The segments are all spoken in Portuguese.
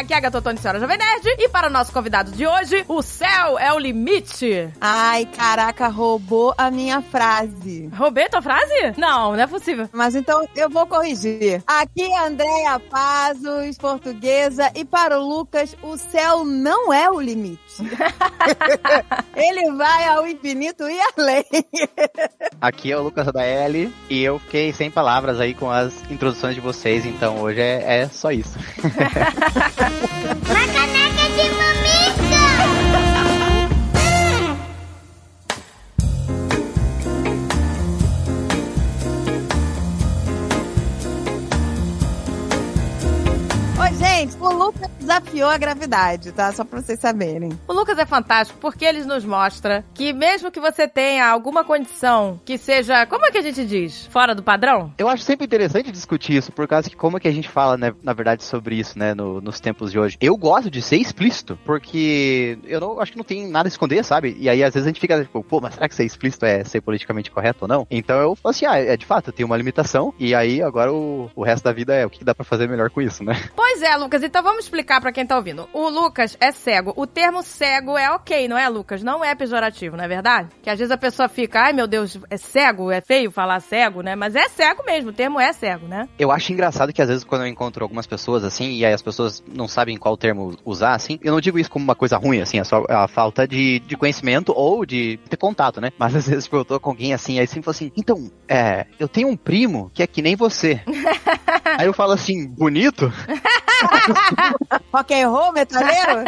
aqui é a Gatotone Senhora Jovem Nerd. E para o nosso convidado de hoje, o céu é o limite. Ai, caraca, roubou a minha frase. Roubei tua frase? Não, não é possível. Mas então eu vou corrigir. Aqui é Andréia Pazos, portuguesa, e para o Lucas, o céu não é o limite. Ele vai ao infinito e além. Aqui é o Lucas da L e eu fiquei sem palavras aí com as introduções de vocês, então hoje é, é só isso. Uma gente, o Lucas desafiou a gravidade, tá? Só pra vocês saberem. O Lucas é fantástico porque ele nos mostra que mesmo que você tenha alguma condição que seja, como é que a gente diz? Fora do padrão? Eu acho sempre interessante discutir isso, por causa que como é que a gente fala, né, na verdade, sobre isso, né, no- nos tempos de hoje. Eu gosto de ser explícito, porque eu não acho que não tem nada a esconder, sabe? E aí às vezes a gente fica tipo, pô, mas será que ser explícito é ser politicamente correto ou não? Então eu falo assim, ah, é de fato, tem uma limitação, e aí agora o, o resto da vida é o que dá pra fazer melhor com isso, né? Pois é, Lucas, então vamos explicar pra quem tá ouvindo. O Lucas é cego. O termo cego é ok, não é, Lucas? Não é pejorativo, não é verdade? Que às vezes a pessoa fica, ai meu Deus, é cego? É feio falar cego, né? Mas é cego mesmo, o termo é cego, né? Eu acho engraçado que às vezes quando eu encontro algumas pessoas assim, e aí as pessoas não sabem qual termo usar, assim, eu não digo isso como uma coisa ruim, assim, é só a falta de, de conhecimento ou de ter contato, né? Mas às vezes tipo, eu tô com alguém assim, aí sempre fala assim, então, é, eu tenho um primo que é que nem você. aí eu falo assim, bonito? Rock and roll, metaleiro?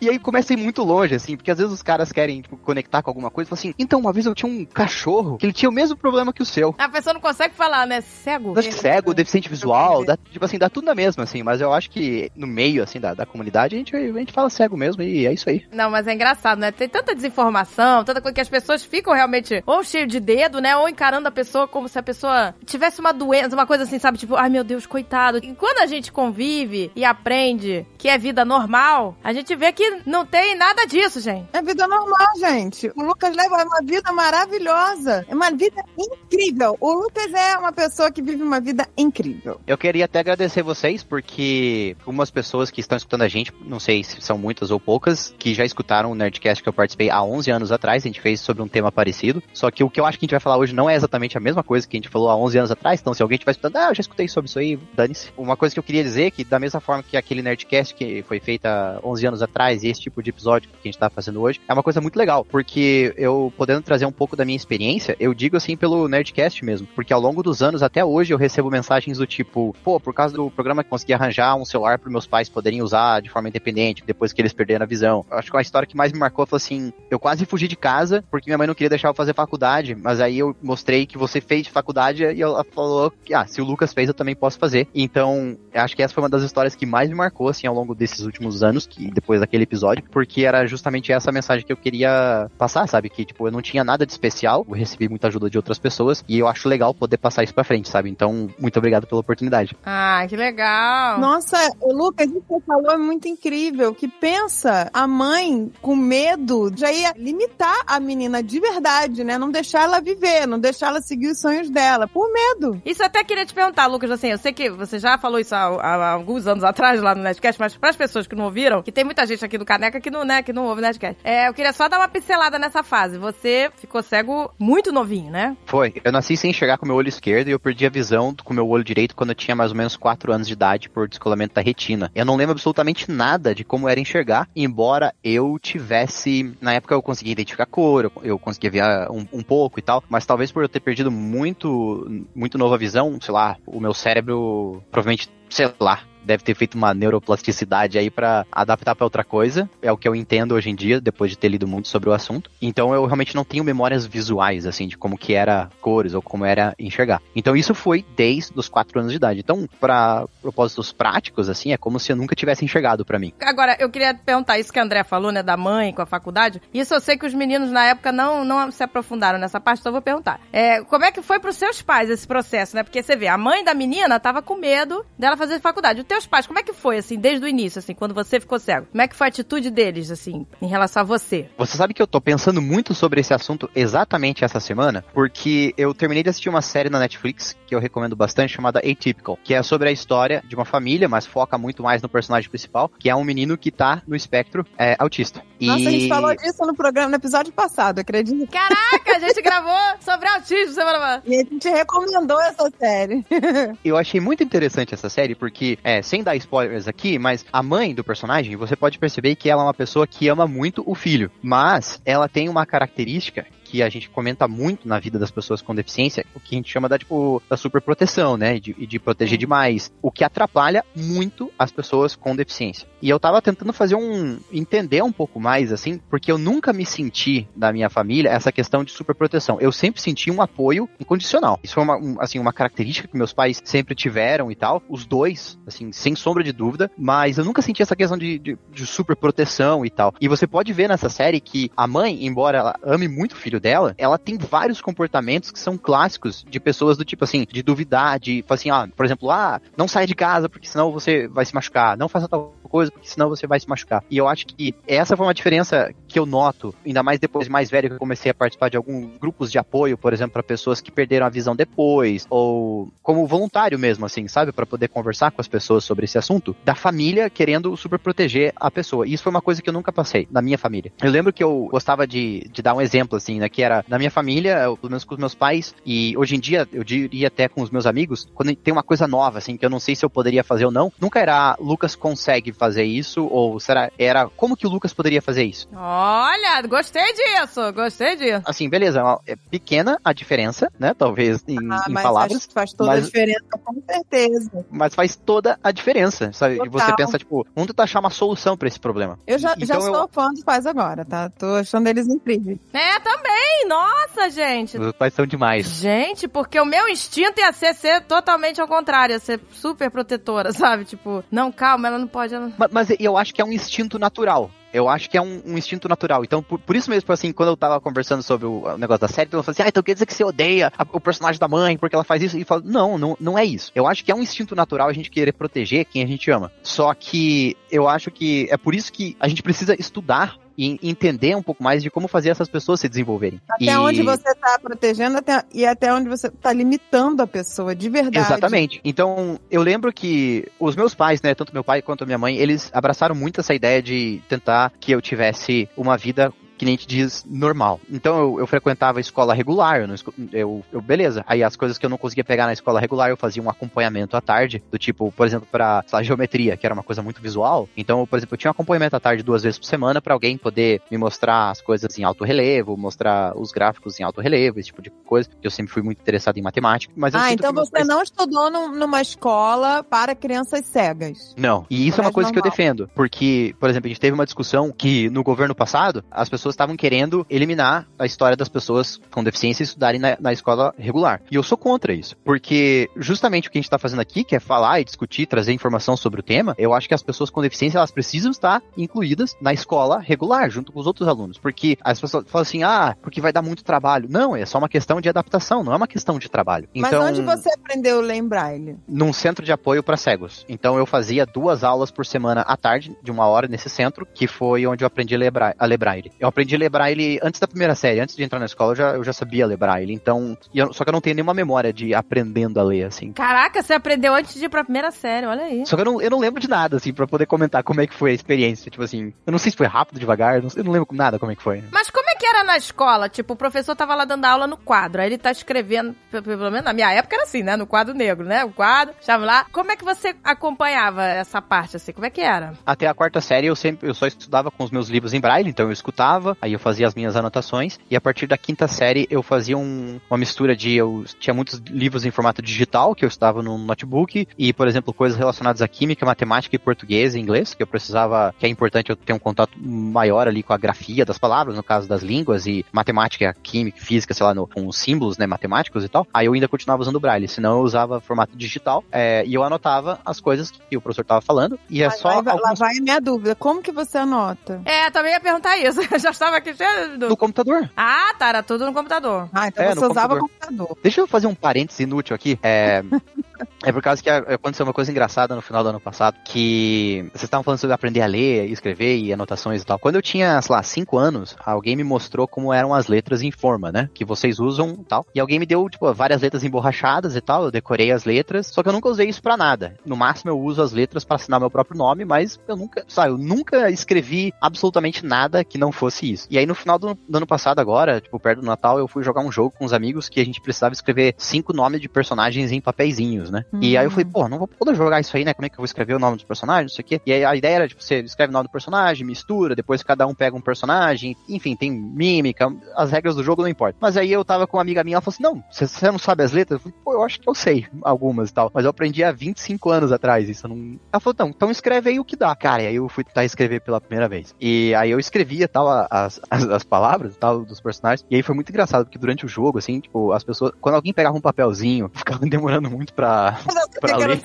E aí começa a ir muito longe, assim, porque às vezes os caras querem, tipo, conectar com alguma coisa, e falam assim, então, uma vez eu tinha um cachorro que ele tinha o mesmo problema que o seu. A pessoa não consegue falar, né? Cego. Eu acho que cego, deficiente visual, dá, tipo assim, dá tudo na mesma, assim, mas eu acho que no meio, assim, da, da comunidade, a gente, a gente fala cego mesmo e é isso aí. Não, mas é engraçado, né? Tem tanta desinformação, tanta coisa que as pessoas ficam realmente ou cheio de dedo, né? Ou encarando a pessoa como se a pessoa tivesse uma doença, uma coisa assim, sabe? Tipo, ai meu Deus, coitado. E quando a gente convive e aprende que é vida normal, a gente vê que não tem nada disso, gente. É vida normal, gente. O Lucas leva uma vida maravilhosa. É uma vida incrível. O Lucas é uma pessoa que vive uma vida incrível. Eu queria até agradecer vocês, porque algumas pessoas que estão escutando a gente, não sei se são muitas ou poucas, que já escutaram o Nerdcast que eu participei há 11 anos atrás, a gente fez sobre um tema parecido, só que o que eu acho que a gente vai falar hoje não é exatamente a mesma coisa que a gente falou há 11 anos atrás, então se alguém estiver escutando, ah, eu já escutei sobre isso aí, dane-se. Uma coisa que eu queria dizer que da mesma forma que aquele Nerdcast que foi feito há 11 anos atrás, e esse tipo de episódio que a gente tá fazendo hoje, é uma coisa muito legal, porque eu podendo trazer um pouco da minha experiência, eu digo assim pelo Nerdcast mesmo, porque ao longo dos anos, até hoje, eu recebo mensagens do tipo, pô, por causa do programa que consegui arranjar um celular para meus pais poderem usar de forma independente, depois que eles perderam a visão. Eu acho que uma história que mais me marcou foi assim, eu quase fugi de casa, porque minha mãe não queria deixar eu fazer faculdade, mas aí eu mostrei que você fez faculdade e ela falou que, ah, se o Lucas fez, eu também posso fazer. Então, acho que essa foi uma das histórias que mais me marcou, assim, ao longo desses últimos anos, que depois daquele episódio, porque era justamente essa mensagem que eu queria passar, sabe? Que, tipo, eu não tinha nada de especial, eu recebi muita ajuda de outras pessoas, e eu acho legal poder passar isso pra frente, sabe? Então, muito obrigado pela oportunidade. Ah, que legal. Nossa, Lucas, isso que você falou é muito incrível. Que pensa, a mãe com medo já ia limitar a menina de verdade, né? Não deixar ela viver, não deixar ela seguir os sonhos dela, por medo. Isso eu até queria te perguntar, Lucas, assim, eu sei que você já falou isso há, alguns anos atrás lá no Nerdcast, mas para as pessoas que não ouviram, que tem muita gente aqui do Caneca que não, né, que não ouve Nerdcast, é, eu queria só dar uma pincelada nessa fase. Você ficou cego muito novinho, né? Foi. Eu nasci sem enxergar com meu olho esquerdo e eu perdi a visão com meu olho direito quando eu tinha mais ou menos 4 anos de idade por descolamento da retina. Eu não lembro absolutamente nada de como era enxergar, embora eu tivesse. Na época eu conseguia identificar cor, eu, eu conseguia ver ah, um, um pouco e tal, mas talvez por eu ter perdido muito, muito nova visão, sei lá, o meu cérebro provavelmente, sei lá, deve ter feito uma neuroplasticidade aí pra adaptar pra outra coisa. É o que eu entendo hoje em dia, depois de ter lido muito sobre o assunto. Então eu realmente não tenho memórias visuais, assim, de como que era cores ou como era enxergar. Então isso foi desde os 4 anos de idade. Então, pra propósitos práticos, assim, é como se eu nunca tivesse enxergado pra mim. Agora, eu queria perguntar isso que a André falou, né, da mãe com a faculdade. Isso eu sei que os meninos na época não, não se aprofundaram nessa parte, então eu vou perguntar. É, como é que foi pros seus pais esse processo, né? Porque você vê, a mãe da menina tava com medo dela fazer faculdade. O teus pais, como é que foi, assim, desde o início, assim, quando você ficou cego? Como é que foi a atitude deles, assim, em relação a você? Você sabe que eu tô pensando muito sobre esse assunto exatamente essa semana, porque eu terminei de assistir uma série na Netflix que eu recomendo bastante, chamada Atypical, que é sobre a história de uma família, mas foca muito mais no personagem principal, que é um menino que tá no espectro é, autista. Nossa, e... a gente falou disso no programa, no episódio passado, acredita? Caraca, a gente gravou sobre autismo semana passada. E a gente recomendou essa série. Eu achei muito interessante essa série, porque, é, sem dar spoilers aqui, mas a mãe do personagem, você pode perceber que ela é uma pessoa que ama muito o filho, mas ela tem uma característica que a gente comenta muito na vida das pessoas com deficiência, o que a gente chama da, tipo, da superproteção, né? De, de proteger demais. O que atrapalha muito as pessoas com deficiência. E eu tava tentando fazer um. entender um pouco mais, assim, porque eu nunca me senti da minha família essa questão de superproteção. Eu sempre senti um apoio incondicional. Isso foi uma, um, assim, uma característica que meus pais sempre tiveram e tal. Os dois, assim, sem sombra de dúvida. Mas eu nunca senti essa questão de, de, de superproteção e tal. E você pode ver nessa série que a mãe, embora ela ame muito o filho dela, ela tem vários comportamentos que são clássicos de pessoas do tipo assim, de duvidar, de assim, ah, por exemplo, ah, não saia de casa porque senão você vai se machucar, não faça tal coisa porque senão você vai se machucar. E eu acho que essa foi uma diferença que eu noto, ainda mais depois mais velho que eu comecei a participar de alguns grupos de apoio, por exemplo, para pessoas que perderam a visão depois, ou como voluntário mesmo, assim, sabe, para poder conversar com as pessoas sobre esse assunto, da família querendo super proteger a pessoa. E isso foi uma coisa que eu nunca passei na minha família. Eu lembro que eu gostava de, de dar um exemplo, assim, né, que era na minha família, eu, pelo menos com os meus pais, e hoje em dia, eu diria até com os meus amigos, quando tem uma coisa nova, assim, que eu não sei se eu poderia fazer ou não, nunca era Lucas consegue fazer isso, ou será, era como que o Lucas poderia fazer isso? Olha, gostei disso, gostei disso. Assim, beleza, é pequena a diferença, né? Talvez em, Ah, em mas palavras. faz, toda mas- a diferença, com certeza. Mas faz toda a diferença, sabe? E você Total. pensa, tipo, vamos tentar achar uma solução pra esse problema. Eu já, Então já eu- sou fã dos pais agora, tá? Tô achando eles incríveis. É, também, nossa, gente. Os pais são demais. Gente, porque o meu instinto ia ser ser totalmente ao contrário, ia ser super protetora, sabe? Tipo, não, calma, ela não pode. Ela... Ma- Mas, eu acho que é um instinto natural. Eu acho que é um, um instinto natural. Então, por, por isso mesmo, assim, quando eu tava conversando sobre o, o negócio da série, mundo falou assim, ah, então quer dizer que você odeia a- o personagem da mãe porque ela faz isso? E fala, não, não, não é isso. Eu acho que é um instinto natural a gente querer proteger quem a gente ama. Só que eu acho que é por isso que a gente precisa estudar e entender um pouco mais de como fazer essas pessoas se desenvolverem. Até E- onde você tá protegendo até, e até onde você tá limitando a pessoa, de verdade. Exatamente. Então, eu lembro que os meus pais, né, tanto meu pai quanto minha mãe, eles abraçaram muito essa ideia de tentar que eu tivesse uma vida que nem a gente diz, normal. Então eu, eu frequentava a escola regular, eu, não eu, eu- beleza. Aí as coisas que eu não conseguia pegar na escola regular, eu fazia um acompanhamento à tarde, do tipo, por exemplo, pra sei lá, geometria, que era uma coisa muito visual. Então, por exemplo, eu tinha um acompanhamento à tarde duas vezes por semana pra alguém poder me mostrar as coisas em alto relevo, mostrar os gráficos em alto relevo, esse tipo de coisa. Eu sempre fui muito interessado em matemática. Mas eu Ah, então meus você pais- não estudou num- numa escola para crianças cegas. Não. E isso é uma coisa que eu normal. defendo. Porque, por exemplo, a gente teve uma discussão que no governo passado, as pessoas estavam querendo eliminar a história das pessoas com deficiência estudarem na, na escola regular. E eu sou contra isso. Porque justamente o que a gente está fazendo aqui, que é falar e discutir, trazer informação sobre o tema, eu acho que as pessoas com deficiência, elas precisam estar incluídas na escola regular, junto com os outros alunos. Porque as pessoas falam assim, ah, porque vai dar muito trabalho. Não, é só uma questão de adaptação, não é uma questão de trabalho. Mas Então, onde você aprendeu a ler em braille? num centro de apoio para cegos. Então eu fazia duas aulas por semana à tarde, de uma hora nesse centro, que foi onde eu aprendi a ler, bra- a ler braille. Eu aprendi a ler braille antes da primeira série, antes de entrar na escola, eu já, eu já sabia ler braille. Então, eu- só que eu não tenho nenhuma memória de aprendendo a ler, assim. Caraca, você aprendeu antes de ir pra primeira série, olha aí. Só que eu não, eu não lembro de nada, assim, pra poder comentar como é que foi a experiência. Tipo assim, eu não sei se foi rápido, devagar, eu não, eu não lembro nada como é que foi. Mas como é que era na escola? Tipo, o professor tava lá dando aula no quadro, aí ele tá escrevendo, pe- pelo menos na minha época era assim, né? No quadro negro, né? O quadro, estava lá. Como é que você acompanhava essa parte, assim? Como é que era? Até a quarta série eu sempre eu só estudava com os meus livros em braille, então eu escutava, aí eu fazia as minhas anotações, e a partir da quinta série eu fazia um- uma mistura de eu tinha muitos livros em formato digital que eu estava no notebook e, por exemplo, coisas relacionadas a química, matemática e português e inglês, que eu precisava, que é importante eu ter um contato maior ali com a grafia das palavras, no caso das línguas e matemática, química, física, sei lá, no- com os símbolos, né, matemáticos e tal. Aí eu ainda continuava usando braille, senão eu usava formato digital é, e eu anotava as coisas que o professor estava falando e é só vai- lá algumas vai a minha dúvida. Como que você anota? É, também ia perguntar isso. Eu já estava aqui cheio de no computador. Ah, tá, era tudo no computador. Ah, então É, você usava computador. computador. Deixa eu fazer um parênteses inútil aqui. É, É por causa que aconteceu uma coisa engraçada no final do ano passado, que vocês estavam falando sobre aprender a ler, escrever e anotações e tal. Quando eu tinha, sei lá, 5 anos, alguém me mostrou como eram as letras em forma, né? Que vocês usam e tal. E alguém me deu, tipo, várias letras emborrachadas e tal. Eu decorei as letras, só que eu nunca usei isso pra nada. No máximo eu uso as letras para assinar meu próprio nome, mas eu nunca, sabe, eu nunca escrevi absolutamente nada que não fosse isso. E aí no final do, do ano passado agora, tipo, perto do Natal, eu fui jogar um jogo com os amigos que a gente precisava escrever cinco nomes de personagens em papeizinhos, né? Hum. E aí eu falei, pô, não vou poder jogar isso aí, né? Como é que eu vou escrever o nome dos personagens, não sei o quê. E aí a ideia era, tipo, você escreve o nome do personagem, mistura, depois cada um pega um personagem, enfim, tem mímica, as regras do jogo não importam. Mas aí eu tava com uma amiga minha, ela falou assim, não, você não sabe as letras? Eu falei, pô, eu acho que eu sei algumas e tal. Mas eu aprendi há 25 anos atrás isso. Não... Ela falou, não, então escreve aí o que dá. Cara, e aí eu fui tentar escrever pela primeira vez. E aí eu escrevia tal as, as, as palavras tal dos personagens. E aí foi muito engraçado, porque durante o jogo, assim, tipo, as pessoas. Quando alguém pegava um papelzinho, ficava demorando muito pra, pra ler.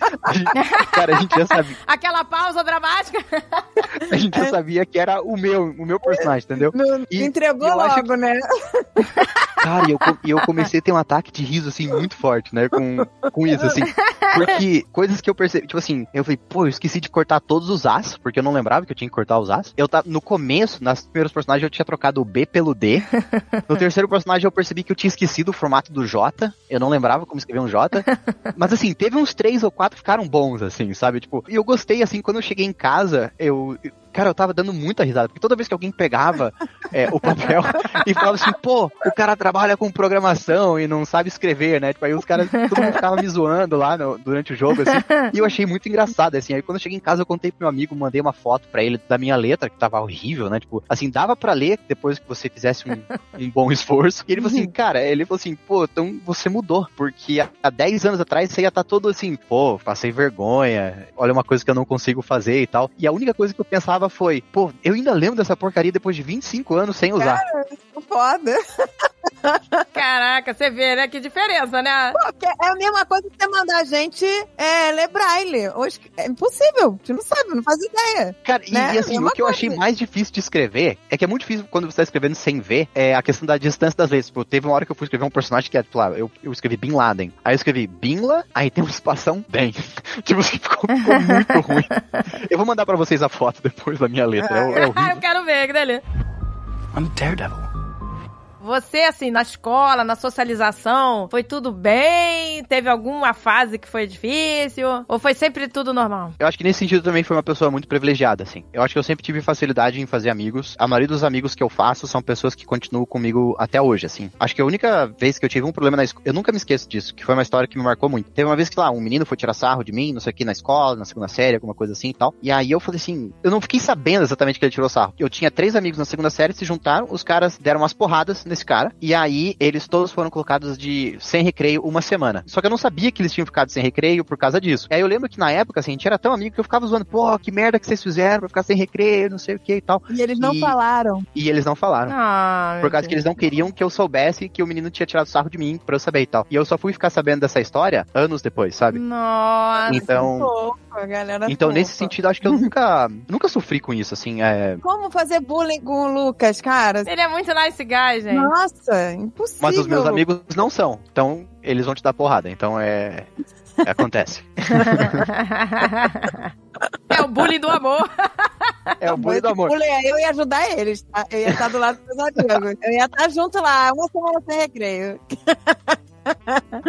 Cara, a gente já sabia. Aquela pausa dramática. A gente já sabia que era o meu, o meu personagem, entendeu? e, entregou logo, que... né? Cara, e eu, eu comecei a ter um ataque de riso, assim, muito forte, né? Com, com isso, assim. Porque coisas que eu percebi, tipo assim, eu falei, pô, eu esqueci de cortar todos os As, porque eu não lembrava que eu tinha que cortar os As. Eu tava, no começo, nas primeiros personagens, eu tinha trocado o B pelo D. No terceiro personagem, eu percebi que eu tinha esquecido o formato do J. Eu não lembrava como escrever um J. Mas assim, teve uns três ou quatro que ficaram bons, assim, sabe? Tipo, e eu gostei, assim, quando eu cheguei em casa, eu, Cara, eu tava dando muita risada, porque toda vez que alguém pegava é, o papel e falava assim, pô, o cara trabalha com programação e não sabe escrever, né? Tipo, aí os caras, todo mundo ficava me zoando lá no, durante o jogo, assim, e eu achei muito engraçado, assim. Aí quando eu cheguei em casa, eu contei pro meu amigo, mandei uma foto pra ele da minha letra, que tava horrível, né? Tipo, assim, dava pra ler depois que você fizesse um, um bom esforço. E ele falou assim, cara, ele falou assim, pô, então você mudou, porque há 10 anos atrás você ia estar tá todo assim, pô, passei vergonha, olha uma coisa que eu não consigo fazer e tal. E a única coisa que eu pensava foi, pô, eu ainda lembro dessa porcaria depois de 25 anos sem usar. Cara, foda. Caraca, você vê, né? Que diferença, né? Pô, é a mesma coisa que você mandar a gente é, ler braille. Hoje é impossível. A gente não sabe, não faz ideia. Cara, né? e, e, assim, é o que coisa. eu achei mais difícil de escrever é que é muito difícil quando você tá escrevendo sem ver é a questão da distância das letras. Tipo, teve uma hora que eu fui escrever um personagem que é, tipo, lá, eu, eu escrevi Bin Laden. Aí eu escrevi Binla, aí tem um espação bem. tipo assim, ficou, ficou muito ruim. Eu vou mandar pra vocês a foto depois da minha letra. É, é horrível. eu quero ver, que delícia. I'm Daredevil. Você, assim, na escola, na socialização, foi tudo bem? Teve alguma fase que foi difícil? Ou foi sempre tudo normal? Eu acho que nesse sentido também foi uma pessoa muito privilegiada, assim. Eu acho que eu sempre tive facilidade em fazer amigos. A maioria dos amigos que eu faço são pessoas que continuam comigo até hoje, assim. Acho que a única vez que eu tive um problema na escola, eu nunca me esqueço disso, que foi uma história que me marcou muito. Teve uma vez que lá, um menino foi tirar sarro de mim, não sei o que, na escola, na segunda série, alguma coisa assim e tal. E aí eu falei assim, eu não fiquei sabendo exatamente que ele tirou sarro. Eu tinha três amigos na segunda série, se juntaram, os caras deram umas porradas nesse cara, e aí eles todos foram colocados de sem recreio uma semana. Só que eu não sabia que eles tinham ficado sem recreio por causa disso. E aí eu lembro que na época, assim, a gente era tão amigo que eu ficava zoando, pô, que merda que vocês fizeram pra ficar sem recreio, não sei o que e tal. E eles não e... falaram. E eles não falaram. Ah, por causa Deus. que eles não queriam que eu soubesse que o menino tinha tirado sarro de mim pra eu saber e tal. E eu só fui ficar sabendo dessa história anos depois, sabe? Nossa. Então. Então, fofa. nesse sentido, acho que eu nunca, nunca sofri com isso, assim. É... Como fazer bullying com o Lucas, cara? Ele é muito nice guy, gente. Nossa, impossível. Mas os meus amigos não são. Então, eles vão te dar porrada. Então, é. é acontece. é o bullying do amor. É o bullying do amor. Eu ia ajudar eles, tá? Eu ia estar do lado dos meus amigos. Eu ia estar junto lá, uma semana sem recreio.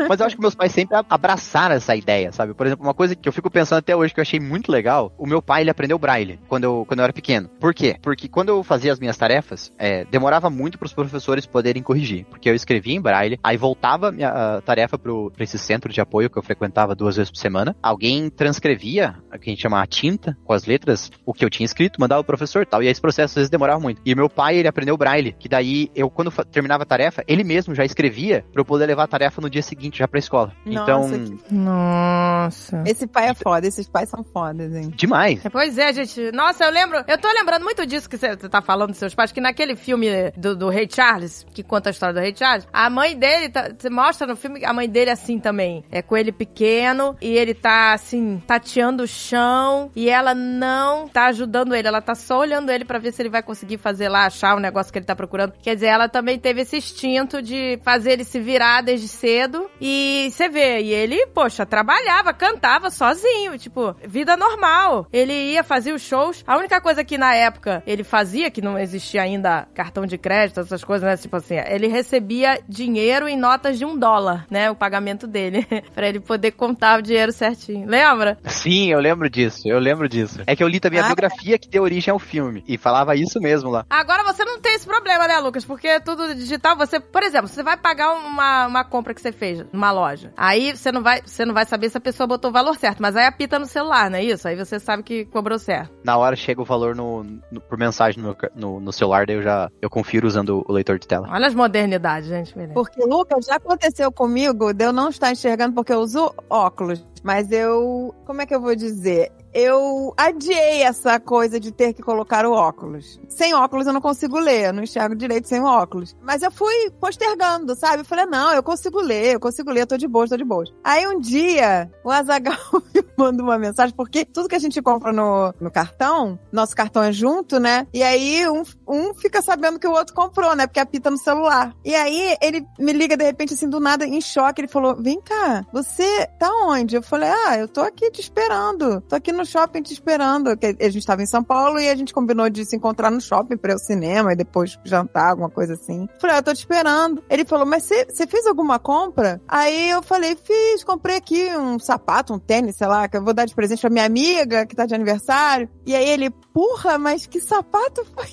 Mas eu acho que meus pais sempre abraçaram essa ideia, sabe? Por exemplo, uma coisa que eu fico pensando até hoje que eu achei muito legal, o meu pai, ele aprendeu braille quando eu, quando eu era pequeno. Por quê? Porque quando eu fazia as minhas tarefas, é, demorava muito para os professores poderem corrigir. Porque eu escrevia em braille, aí voltava minha tarefa pro, pra esse centro de apoio que eu frequentava duas vezes por semana. Alguém transcrevia, o que a gente chama a tinta, com as letras, o que eu tinha escrito, mandava o professor tal. E esse processo às vezes demorava muito. E meu pai, ele aprendeu braille, que daí eu, quando terminava a tarefa, ele mesmo já escrevia para eu poder levar a tarefa tarefa no dia seguinte já pra escola. Nossa, então. Que... Nossa. Esse pai é foda, esses pais são fodas, hein? Demais. Pois é, gente. Nossa, eu lembro. Eu tô lembrando muito disso que você tá falando dos seus pais, que naquele filme do, do Rei Charles, que conta a história do Rei Charles, a mãe dele, tá, você mostra no filme a mãe dele assim também. É com ele pequeno e ele tá assim, tateando o chão e ela não tá ajudando ele, ela tá só olhando ele para ver se ele vai conseguir fazer lá, achar o negócio que ele tá procurando. Quer dizer, ela também teve esse instinto de fazer ele se virar desde cedo e você vê, e ele, poxa, trabalhava, cantava sozinho, tipo, vida normal. Ele ia fazer os shows. A única coisa que na época ele fazia, que não existia ainda cartão de crédito, essas coisas, né? Tipo assim, ele recebia dinheiro em notas de um dólar, né? O pagamento dele. pra ele poder contar o dinheiro certinho. Lembra? Sim, eu lembro disso, eu lembro disso. É que eu li também a Ah, biografia que deu origem ao filme. E falava isso mesmo lá. Agora você não tem esse problema, né, Lucas? Porque tudo digital, você, por exemplo, você vai pagar uma, uma compra que você fez numa loja. Aí você não vai, você não vai saber se a pessoa botou o valor certo, mas aí apita no celular, não é isso? Aí você sabe que cobrou certo. Na hora chega o valor no, no- por mensagem no, no, no celular, daí eu já eu confiro usando o leitor de tela. Olha as modernidades, gente. beleza. Porque, Lucas, já aconteceu comigo de eu não estar enxergando porque eu uso óculos. Mas eu. Como é que eu vou dizer? Eu adiei essa coisa de ter que colocar o óculos. Sem óculos eu não consigo ler, eu não enxergo direito sem óculos. Mas eu fui postergando, sabe? Eu falei, não, eu consigo ler, eu consigo ler, eu tô de boa, tô de boa. Aí um dia, o Azagal me manda uma mensagem, porque tudo que a gente compra no, no cartão, nosso cartão é junto, né? E aí um, um fica sabendo que o outro comprou, né? Porque apita no celular. E aí ele me liga de repente, assim, do nada, em choque. Ele falou: Vem cá, você tá onde? Eu falei: Ah, eu tô aqui te esperando. Tô aqui no shopping te esperando. Que a gente tava em São Paulo e a gente combinou de se encontrar no shopping pra ir ao cinema e depois jantar, alguma coisa assim. Falei: Ah, eu tô te esperando. Ele falou: Mas você fez alguma compra? Aí eu falei: Fiz, comprei aqui um sapato, um tênis, sei lá, que eu vou dar de presente pra minha amiga que tá de aniversário. E aí ele, porra, mas que sapato foi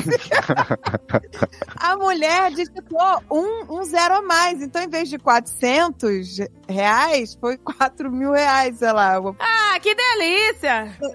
a mulher digitou um, um zero a mais. Então, em vez de 400 reais, foi 4 mil reais, sei lá. Ah, que delícia!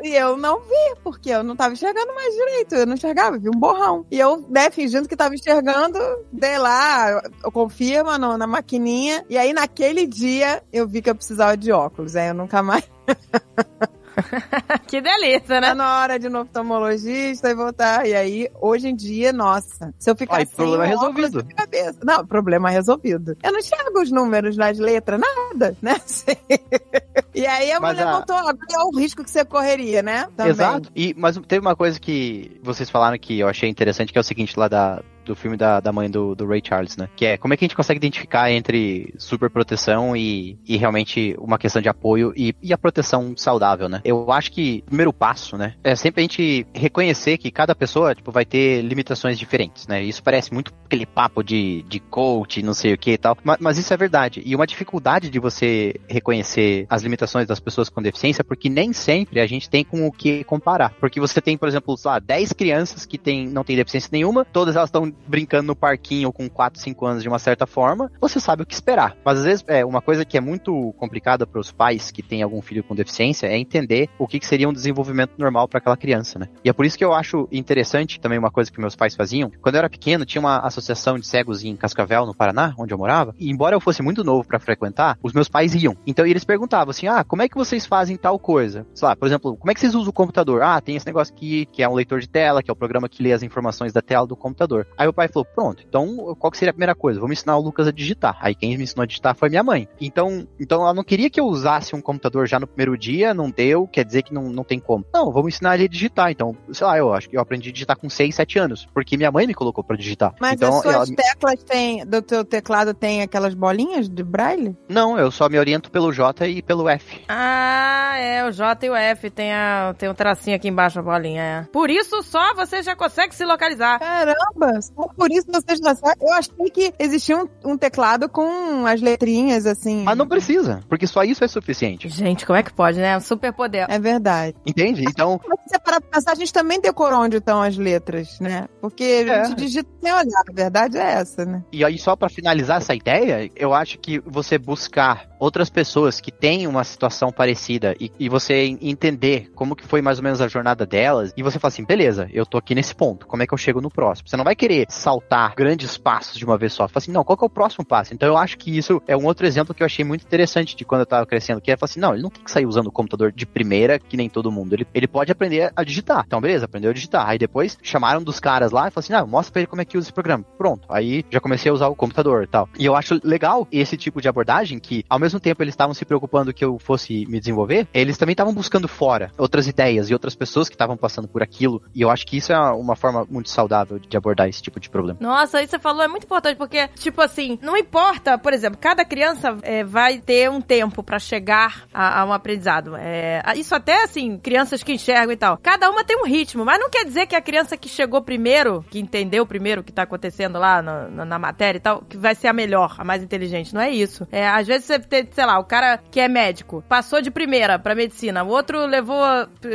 E eu não vi, porque eu não tava enxergando mais direito. Eu não enxergava, vi um borrão. E eu, né, fingindo que tava enxergando, dei lá, confirma no- na maquininha. E aí, naquele dia, eu vi que eu precisava de óculos. Aí eu nunca mais. que delícia, né? Tá na hora de no oftalmologista e voltar. E aí, hoje em dia, nossa, se eu ficar Aí, sem problema resolvido. cabeça. Não, problema resolvido. Eu não enxergo os números nas letras, nada, né? e aí a Mas mulher a- é o risco que você correria, né? Também. Exato. E, mas teve uma coisa que vocês falaram que eu achei interessante, que é o seguinte, lá da, do filme da, da mãe do, do Ray Charles, né? Que é como é que a gente consegue identificar entre super proteção e, e realmente uma questão de apoio e, e a proteção saudável, né? Eu acho que o primeiro passo, né? É sempre a gente reconhecer que cada pessoa, tipo, vai ter limitações diferentes, né? Isso parece muito aquele papo de, de coach, não sei o que e tal, mas, mas isso é verdade. E uma dificuldade de você reconhecer as limitações das pessoas com deficiência, porque nem sempre a gente tem com o que comparar. Porque você tem, por exemplo, sei lá, 10 crianças que tem, não têm deficiência nenhuma, todas elas estão brincando no parquinho com 4, 5 anos de uma certa forma, você sabe o que esperar. Mas às vezes, é uma coisa que é muito complicada para os pais que têm algum filho com deficiência é entender o que, que seria um desenvolvimento normal para aquela criança, né? E é por isso que eu acho interessante também uma coisa que meus pais faziam. Quando eu era pequeno, tinha uma associação de cegos em Cascavel, no Paraná, onde eu morava, e embora eu fosse muito novo para frequentar, os meus pais iam. Então eles perguntavam assim: "Ah, como é que vocês fazem tal coisa?" Sei lá, por exemplo, como é que vocês usam o computador? Ah, tem esse negócio aqui, que é um leitor de tela, que é o programa que lê as informações da tela do computador. Aí o pai falou: "Pronto, então qual que seria a primeira coisa? Vamos ensinar o Lucas a digitar." Aí quem me ensinou a digitar foi minha mãe. Então, então ela não queria que eu usasse um computador já no primeiro dia, não deu, quer dizer que não, não tem como. Não, vamos ensinar ele a digitar. Então, sei lá, eu acho que eu aprendi a digitar com 6, 7 anos, porque minha mãe me colocou para digitar. Mas então, as suas ela- teclas têm, do teu teclado tem aquelas bolinhas de braille? Não, eu só me oriento pelo J e pelo F. Ah, é, o J e o F tem, a, tem um tracinho aqui embaixo, a bolinha, é. Por isso só você já consegue se localizar. Caramba, por isso sabem. Eu achei que existia um, um teclado com as letrinhas assim. Mas não precisa, porque só isso é suficiente. Gente, como é que pode, né? Um superpoder. É verdade. Entende? Então, Mas se você parar pra pensar, a gente também decorou onde estão as letras, né? Porque a É. gente digita sem olhar. A verdade é essa, né? e aí só pra finalizar essa ideia, eu acho que você buscar outras pessoas que têm uma situação parecida e, e você entender como que foi mais ou menos a jornada delas e você fala assim, beleza, eu tô aqui nesse ponto, como é que eu chego no próximo? Você não vai querer saltar grandes passos de uma vez só. Fala assim, não, qual que é o próximo passo? Então eu acho que isso é um outro exemplo que eu achei muito interessante de quando eu tava crescendo, que é falar assim, não, ele não tem que sair usando o computador de primeira, que nem todo mundo. Ele, ele pode aprender a digitar. Então, beleza, aprendeu a digitar. Aí depois chamaram dos caras lá e falaram assim, ah, mostra pra ele como é que usa esse programa. Pronto. Aí já comecei a usar o computador e tal. E eu acho legal esse tipo de abordagem que, ao mesmo tempo, eles estavam se preocupando que eu eu fosse me desenvolver, eles também estavam buscando fora outras ideias e outras pessoas que estavam passando por aquilo. E eu acho que isso é uma forma muito saudável de abordar esse tipo de problema. Nossa, isso você falou é muito importante, porque, tipo assim, não importa, por exemplo, cada criança é, vai ter um tempo pra chegar a, a um aprendizado. É, isso até, assim, crianças que enxergam e tal. Cada uma tem um ritmo, mas não quer dizer que a criança que chegou primeiro, que entendeu primeiro o que tá acontecendo lá na, na, na matéria e tal, que vai ser a melhor, a mais inteligente. Não é isso. É, às vezes você tem, sei lá, o cara que é médico, passou de primeira pra medicina, o outro levou,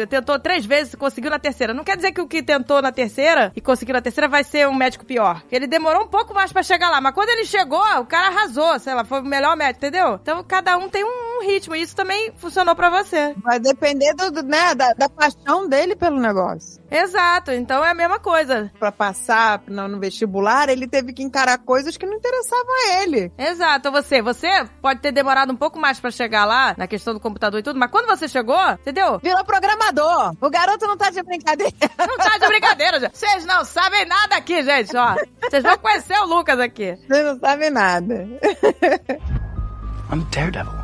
tentou três vezes conseguiu na terceira. Não quer dizer que o que tentou na terceira e conseguiu na terceira vai ser um médico pior. Ele demorou um pouco mais pra chegar lá, mas quando ele chegou, o cara arrasou, sei lá, foi o melhor médico, entendeu? Então cada um tem um, um ritmo e isso também funcionou pra você. Vai depender do, do, né, da, da paixão dele pelo negócio. Exato, então é a mesma coisa. Pra passar no, no vestibular, ele teve que encarar coisas que não interessavam a ele. Exato, você, você pode ter demorado um pouco mais pra chegar lá, na questão do computador e tudo, mas quando você chegou, entendeu? Virou programador. O garoto não tá de brincadeira. Não tá de brincadeira, gente. Vocês não sabem nada aqui, gente, ó. Vocês vão conhecer o Lucas aqui. Você não sabe nada. I'm Daredevil.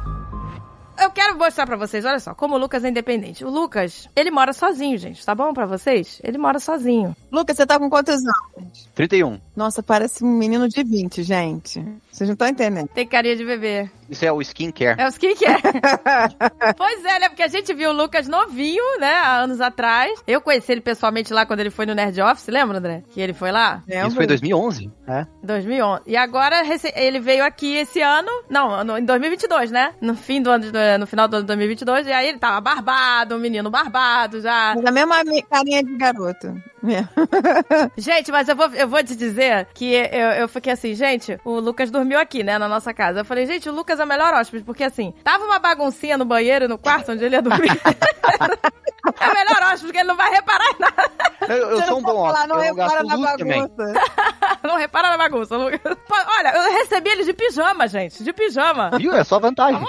Eu quero mostrar pra vocês, olha só, como o Lucas é independente. O Lucas, ele mora sozinho, gente, tá bom pra vocês? Ele mora sozinho. Lucas, você tá com quantos anos? 31. Nossa, parece um menino de 20, gente. Vocês não estão entendendo. Tem carinha de bebê. Isso é o skincare. É o skincare. pois é, né? Porque a gente viu o Lucas novinho, né? Há anos atrás. Eu conheci ele pessoalmente lá quando ele foi no Nerd Office, lembra, André? Que ele foi lá? Lembro. Isso foi em 2011, é. 2011. E agora ele veio aqui esse ano, não, no- em 2022, né? No fim do ano, de- no final do ano de 2022, e aí ele tava barbado, um menino barbado já. Mas a mesma carinha de garoto. Mesmo. Gente, mas eu vou, eu vou te dizer que eu, eu fiquei assim, gente, o Lucas dormiu aqui, né, na nossa casa. Eu falei, gente, o Lucas é o melhor hóspede, porque assim, tava uma baguncinha no banheiro, no quarto onde ele ia dormir. é o melhor hóspede, porque ele não vai reparar em nada. Eu, eu sou um bom hóspede, não eu repara na bagunça. não repara na bagunça, Lucas. Pô, Olha, eu recebi ele de pijama, gente, de pijama. Viu? É só vantagem.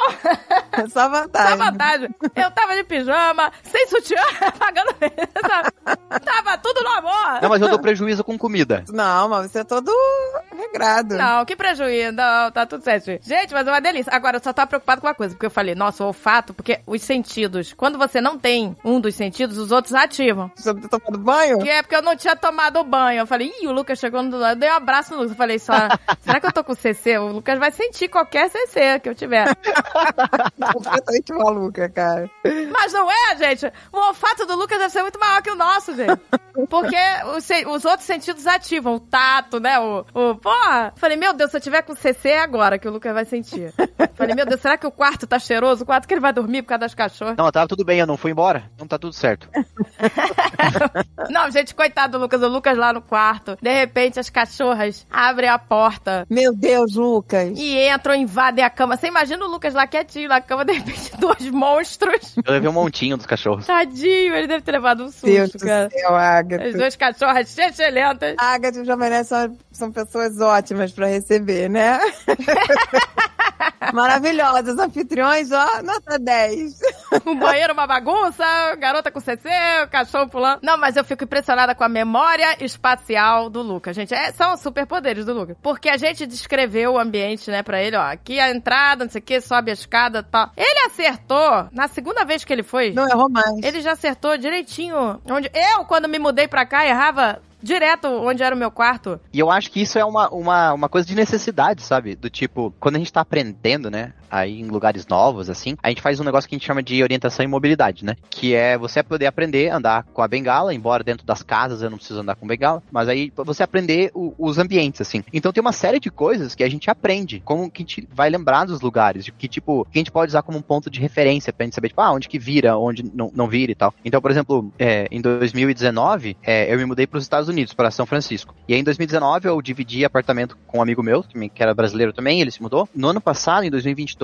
É só vantagem. Só vantagem. Eu tava de pijama, sem sutiã, pagando. Tava tudo no amor. Não, mas eu dou prejuízo com comida. Não, mas você é todo regrado. Não, que prejuízo. Não, tá tudo certo. Gente, mas é uma delícia. Agora, eu só tava preocupado com uma coisa, porque eu falei, nossa, o olfato, porque os sentidos, quando você não tem um dos sentidos, os outros ativam. Você tá tomando banho? Que é porque eu não tinha tomado banho. Eu falei, ih, o Lucas chegou no lado, eu dei um abraço no Lucas. Eu falei, só, será que eu tô com CC? O Lucas vai sentir qualquer CC que eu tiver. Completamente maluca, cara. Mas não é, gente. O olfato do Lucas deve ser muito maior que o nosso, gente. Porque os, os outros sentidos ativam. O tato, né? O, o. Porra! Falei, meu Deus, se eu tiver com CC é agora que o Lucas vai sentir. Falei, meu Deus, será que o quarto tá cheiroso? O quarto que ele vai dormir por causa das cachorras? Não, tava tudo bem, eu não fui embora. Não tá tudo certo. Não, gente, coitado do Lucas. O Lucas lá no quarto. De repente, as cachorras abrem a porta. Meu Deus, Lucas. E entram, invadem a cama. Você imagina o Lucas lá quietinho na cama, de repente, dois monstros. Eu levei um montinho dos cachorros. Tadinho, ele deve ter levado um Deus susto, do cara. céu, As Agatha. duas cachorras chechelentas. Agatha e o Jované são, são pessoas ótimas pra receber, né? Maravilhosas, anfitriões, ó, nota 10. Um banheiro, uma bagunça, garota com CC, o cachorro pulando. Não, mas eu fico impressionada com a memória espacial do Lucas, gente. É, são os superpoderes do Lucas. Porque a gente descreveu o ambiente, né, pra ele, ó. Aqui a entrada, não sei o que, sobe a escada e tal. Ele acertou, na segunda vez que ele foi, Não errou mais. ele já acertou direitinho. Onde eu, quando me mudei pra cá, errava direto onde era o meu quarto. E eu acho que isso é uma, uma, uma coisa de necessidade, sabe? Do tipo, quando a gente tá aprendendo, né? Aí em lugares novos, assim, a gente faz um negócio que a gente chama de orientação e mobilidade, né? Que é você poder aprender a andar com a bengala, embora dentro das casas eu não preciso andar com bengala, mas aí você aprender o- os ambientes, assim. Então tem uma série de coisas que a gente aprende, como que a gente vai lembrar dos lugares, que tipo, que a gente pode usar como um ponto de referência pra gente saber, tipo, ah, onde que vira, onde não, não vira e tal. Então, por exemplo, é, em 2019, é, eu me mudei para os Estados Unidos, para São Francisco. E aí, em 2019, eu dividi apartamento com um amigo meu, que me- que era brasileiro também, ele se mudou. No ano passado, em 2022,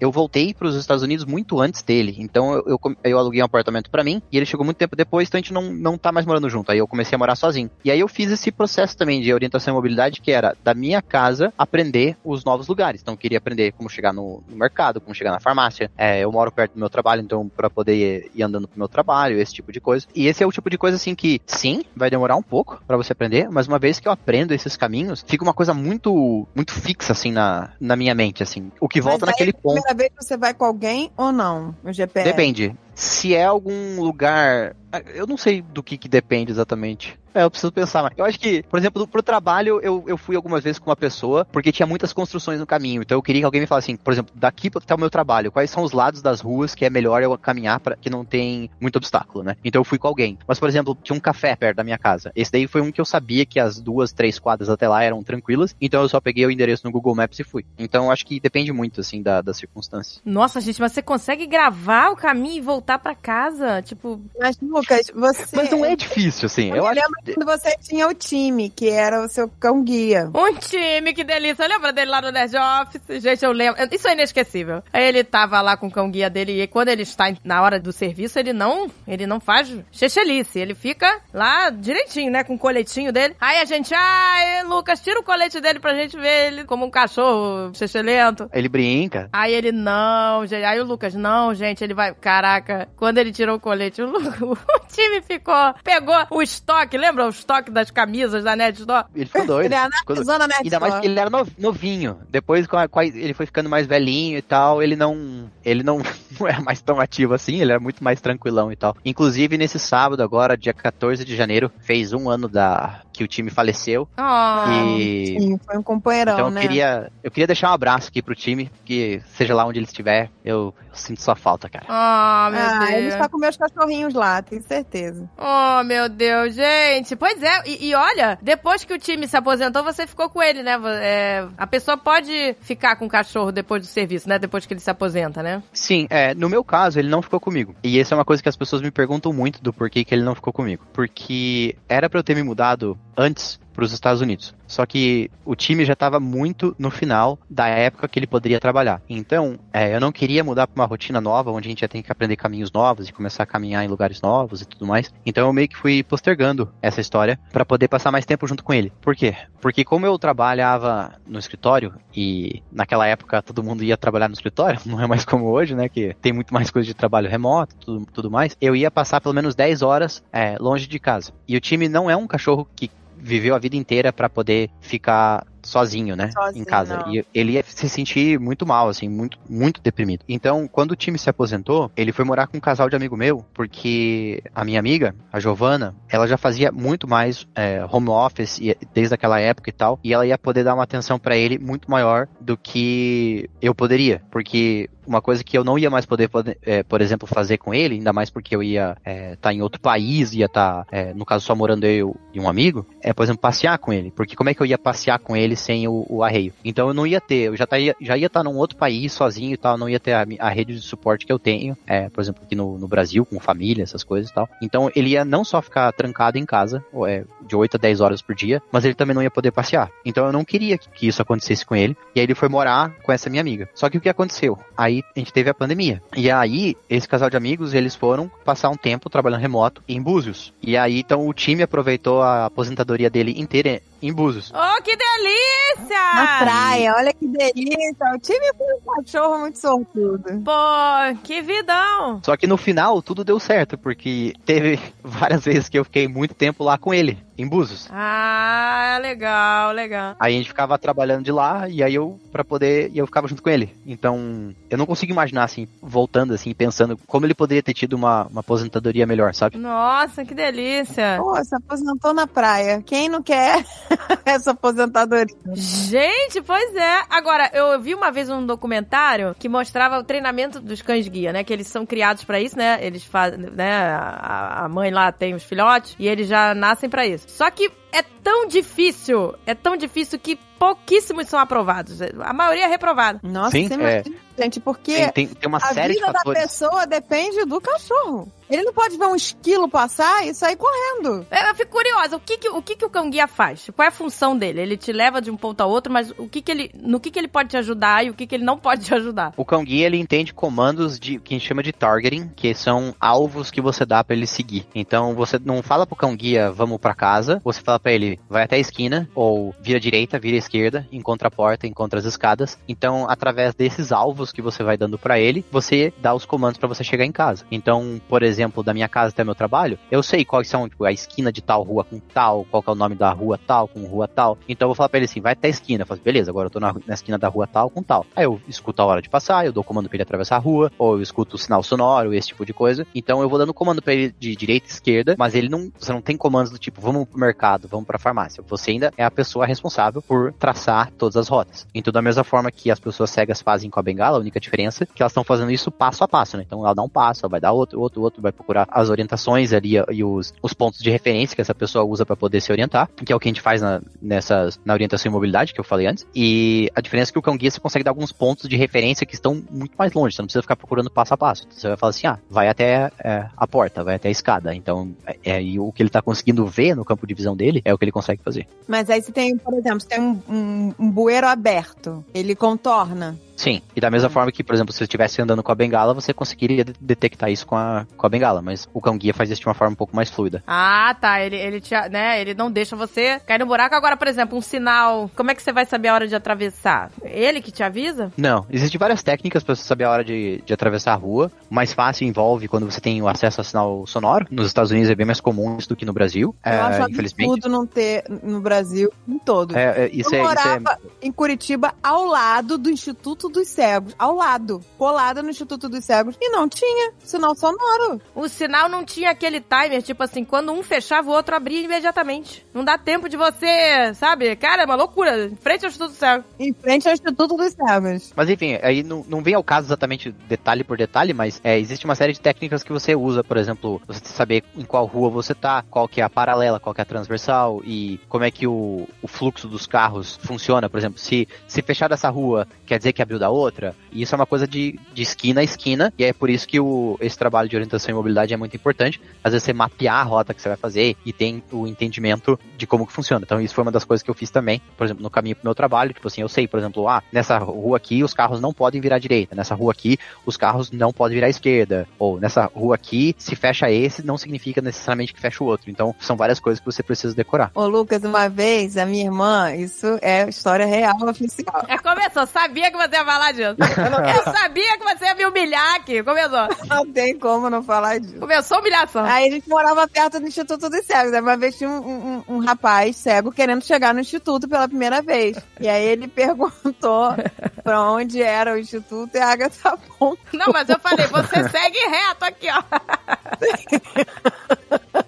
eu voltei para os Estados Unidos muito antes dele. Então, eu, eu, eu aluguei um apartamento para mim, e ele chegou muito tempo depois, então a gente não, não tá mais morando junto. Aí eu comecei a morar sozinho. E aí eu fiz esse processo também de orientação e mobilidade, que era da minha casa aprender os novos lugares. Então, eu queria aprender como chegar no, no mercado, como chegar na farmácia. É, eu moro perto do meu trabalho, então, para poder ir, andando pro meu trabalho, esse tipo de coisa. E esse é o tipo de coisa, assim, que sim, vai demorar um pouco pra você aprender, mas uma vez que eu aprendo esses caminhos, fica uma coisa muito muito fixa assim na, na minha mente assim. O que volta Naquele ponto. Primeira vez que você vai com alguém ou não? O GPS. Depende. Se é algum lugar. Eu não sei do que, que depende exatamente. É, eu preciso pensar. Mas eu acho que, por exemplo, pro trabalho, eu, eu fui algumas vezes com uma pessoa, porque tinha muitas construções no caminho. Então eu queria que alguém me falasse assim, por exemplo, daqui até o meu trabalho, quais são os lados das ruas que é melhor eu caminhar para que não tem muito obstáculo, né? Então eu fui com alguém. Mas, por exemplo, tinha um café perto da minha casa. Esse daí foi um que eu sabia que as duas, três quadras até lá eram tranquilas. Então eu só peguei o endereço no Google Maps e fui. Então eu acho que depende muito, assim, da, das circunstâncias. Nossa, gente, mas você consegue gravar o caminho e voltar pra casa? Tipo, Mas, Lucas, você. Mas não é difícil, assim. Eu, Eu acho lembro quando você tinha o time, que era o seu cão guia. um time, que delícia. Lembra dele lá no Nerd Office? Gente, eu lembro. Isso é inesquecível. Aí ele tava lá com o cão guia dele e quando ele está na hora do serviço, ele não, ele não faz chechelice. Ele fica lá direitinho, né, com o coletinho dele. Aí a gente, ai, Lucas, tira o colete dele pra gente ver ele como um cachorro chechelento. ele brinca. Aí ele, não, gente. Aí o Lucas, não, gente, ele vai. Caraca, quando ele tirou o colete, o, Lu- o time ficou. Pegou o estoque, lembra o estoque das camisas da Net Store? Ele ficou doido. Ele é Ficou doido. analisando a Net Ainda mais que ele era no- novinho. Depois, com a- com a- ele foi ficando mais velhinho e tal, ele não. Ele não, não era mais tão ativo assim, ele era muito mais tranquilão e tal. Inclusive, nesse sábado, agora, dia 14 de janeiro, fez um ano da que o time faleceu. Oh. e. Sim, foi um companheirão, Então eu né? queria, eu queria deixar um abraço aqui pro time, que seja lá onde ele estiver, eu, eu sinto sua falta, cara. Oh, meu Ah, ele Deus. está com meus cachorrinhos lá, tenho certeza. Oh, meu Deus, gente. Pois é, e, e olha, depois que o time se aposentou, você ficou com ele, né? É, a pessoa pode ficar com o cachorro depois do serviço, né? Depois que ele se aposenta, né? Sim, é, no meu caso, ele não ficou comigo. E essa é uma coisa que as pessoas me perguntam muito do porquê que ele não ficou comigo. Porque era pra eu ter me mudado antes pros Estados Unidos. Só que o time já estava muito no final da época que ele poderia trabalhar. Então, é, eu não queria mudar para uma rotina nova, onde a gente já tem que aprender caminhos novos e começar a caminhar em lugares novos e tudo mais. Então, eu meio que fui postergando essa história para poder passar mais tempo junto com ele. Por quê? Porque como eu trabalhava no escritório e naquela época todo mundo ia trabalhar no escritório, não é mais como hoje, né? Que tem muito mais coisa de trabalho remoto, tudo, tudo mais. Eu ia passar pelo menos 10 horas é, longe de casa. E o time não é um cachorro que viveu a vida inteira para poder ficar sozinho, né, Sozinho, em casa. não. E ele ia se sentir muito mal, assim, muito, muito deprimido. Então, quando o time se aposentou, ele foi morar com um casal de amigo meu, porque a minha amiga, a Giovana, ela já fazia muito mais é, home office e- desde aquela época e tal, e ela ia poder dar uma atenção para ele muito maior do que eu poderia, porque uma coisa que eu não ia mais poder, poder, é, por exemplo, fazer com ele, ainda mais porque eu ia estar em outro país, ia estar, no caso, só morando eu e um amigo, é, por exemplo, passear com ele. Porque como é que eu ia passear com ele sem o, o arreio? Então eu não ia ter, eu já, tá, já ia estar num outro país sozinho e tal, não ia ter a, a rede de suporte que eu tenho, é, por exemplo, aqui no, no Brasil, com família, essas coisas e tal. Então ele ia não só ficar trancado em casa, é, de 8 a 10 horas por dia, mas ele também não ia poder passear. Então eu não queria que, que isso acontecesse com ele. E aí ele foi morar com essa minha amiga. Só que o que aconteceu? Aí a gente teve a pandemia. E aí, esse casal de amigos, eles foram passar um tempo trabalhando remoto em Búzios. E aí, então, o time aproveitou a aposentadoria dele inteira em Búzios. Oh, que delícia! Na praia, olha que delícia. O time foi um cachorro muito sortudo. Pô, que vidão! Só que no final, tudo deu certo, porque teve várias vezes que eu fiquei muito tempo lá com ele, em Búzios. Ah, legal, legal. Aí a gente ficava trabalhando de lá, e aí eu, pra poder, e eu ficava junto com ele. Então, eu não consigo imaginar, assim, voltando, assim, pensando como ele poderia ter tido uma, uma aposentadoria melhor, sabe? Nossa, que delícia. Pô, se aposentou na praia. Quem não quer essa aposentadoria? Gente, pois é. Agora, eu vi uma vez um documentário que mostrava o treinamento dos cães guia, né? Que eles são criados pra isso, né? Eles fazem, né? A, a mãe lá tem os filhotes e eles já nascem pra isso. Só que é tão difícil, é tão difícil que pouquíssimos são aprovados. A maioria é reprovada. Nossa, Sim, você é. Gente, porque Tem, tem, tem uma a série de vida da fatores. pessoa depende do cachorro. Ele não pode ver um esquilo passar e sair correndo. Eu fico curiosa, o que que, o que que o cão guia faz? Qual é a função dele? Ele te leva de um ponto a outro, mas o que que ele, no que que ele pode te ajudar e o que que ele não pode te ajudar? O cão guia ele entende comandos de que a gente chama de targeting, que são alvos que você dá pra ele seguir. Então você não fala pro cão guia vamos pra casa, você fala fala pra ele, vai até a esquina, ou vira direita, vira esquerda, encontra a porta, encontra as escadas. Então, através desses alvos que você vai dando pra ele, você dá os comandos pra você chegar em casa. Então, por exemplo, da minha casa até meu trabalho, eu sei quais são, tipo, a esquina de tal rua com tal, qual é o nome da rua tal, com rua tal. Então eu vou falar pra ele assim, vai até a esquina. Eu falo, beleza, agora eu tô na, na esquina da rua tal com tal. Aí eu escuto a hora de passar, eu dou comando pra ele atravessar a rua, ou eu escuto o sinal sonoro, esse tipo de coisa. Então eu vou dando comando pra ele de direita e esquerda, mas ele não, você não tem comandos do tipo, vamos pro mercado, vamos pra farmácia. Você ainda é a pessoa responsável por traçar todas as rotas. Então da mesma forma que as pessoas cegas fazem com a bengala, a única diferença é que elas estão fazendo isso passo a passo, né? Então ela dá um passo, ela vai dar outro, outro, outro, vai procurar as orientações ali e os, os pontos de referência que essa pessoa usa para poder se orientar, que é o que a gente faz na, nessas, na orientação e mobilidade que eu falei antes. E a diferença é que o cão guia você consegue dar alguns pontos de referência que estão muito mais longe, você não precisa ficar procurando passo a passo. Você vai falar assim, ah, vai até é, a porta, vai até a escada. Então, é, é, e o que ele tá conseguindo ver no campo de visão dele é o que ele consegue fazer. Mas aí você tem, por exemplo, você tem um, um, um bueiro aberto, ele contorna. Sim, e da mesma forma que, por exemplo, se você estivesse andando com a bengala, você conseguiria de- detectar isso com a, com a bengala, mas o cão guia faz isso de uma forma um pouco mais fluida. Ah, tá. Ele, ele, te, né, ele não deixa você cair no buraco. Agora, por exemplo, um sinal. Como é que você vai saber a hora de atravessar? Ele que te avisa? Não, existem várias técnicas para você saber a hora de, de atravessar a rua. O mais fácil envolve quando você tem o acesso a sinal sonoro. Nos Estados Unidos é bem mais comum isso do que no Brasil. Eu é, acho infelizmente. absurdo não ter no Brasil, em todo. É, é, isso, eu é, isso é morava em Curitiba ao lado do Instituto dos Cegos. Ao lado. Colada no Instituto dos Cegos. E não tinha sinal sonoro. O sinal não tinha aquele timer, tipo assim, quando um fechava, o outro abria imediatamente. Não dá tempo de você, sabe? Cara, é uma loucura. Em frente ao Instituto Cego. Em frente ao Instituto dos Cegos. Mas enfim, aí não, não vem ao caso exatamente detalhe por detalhe, mas é, existe uma série de técnicas que você usa, por exemplo, você saber em qual rua você tá, qual que é a paralela, qual que é a transversal e como é que o, o fluxo dos carros funciona, por exemplo, se, se fechar dessa rua quer dizer que abriu da outra, e isso é uma coisa de, de esquina a esquina, e é por isso que o, esse trabalho de orientação e mobilidade é muito importante, às vezes você mapear a rota que você vai fazer e tem o entendimento de como que funciona, então isso foi uma das coisas que eu fiz também, por exemplo, no caminho pro meu trabalho, tipo assim, eu sei, por exemplo, ah, nessa rua aqui os carros não podem virar à direita, nessa rua aqui os carros não podem virar à esquerda, ou nessa rua aqui, se fecha esse, não significa necessariamente que fecha o outro. Então, são várias coisas que você precisa decorar. Ô, Lucas, uma vez, a minha irmã, isso é história real oficial. É, começou. Sabia que você ia falar disso. Eu sabia que você ia me humilhar aqui. Começou. Não tem como não falar disso. Começou a humilhação. Aí a gente morava perto do Instituto dos Cegos. Aí uma vez tinha um, um- um rapaz cego querendo chegar no Instituto pela primeira vez. E aí ele perguntou pra onde era o Instituto e a Agatha apontou. Não, mas eu falei, você segue reto aqui, ó.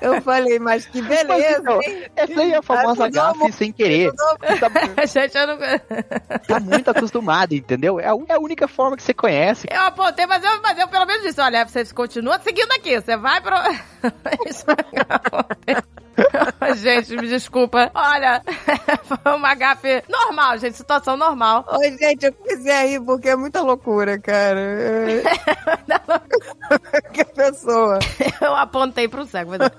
Eu falei, mas que beleza, hein? Essa aí é a famosa meu gafe sem querer. Tá, Gente, eu não... tá muito acostumado, entendeu? É a, é a única forma que você conhece. Eu apontei, mas eu, mas eu pelo menos disse, olha, você continua seguindo aqui, você vai pro... Isso. Gente, me desculpa. Olha, foi uma gafe normal, gente, situação normal. Oi, gente, eu comecei a rir porque é muita loucura, cara. que pessoa. Eu apontei pro cego. Mas,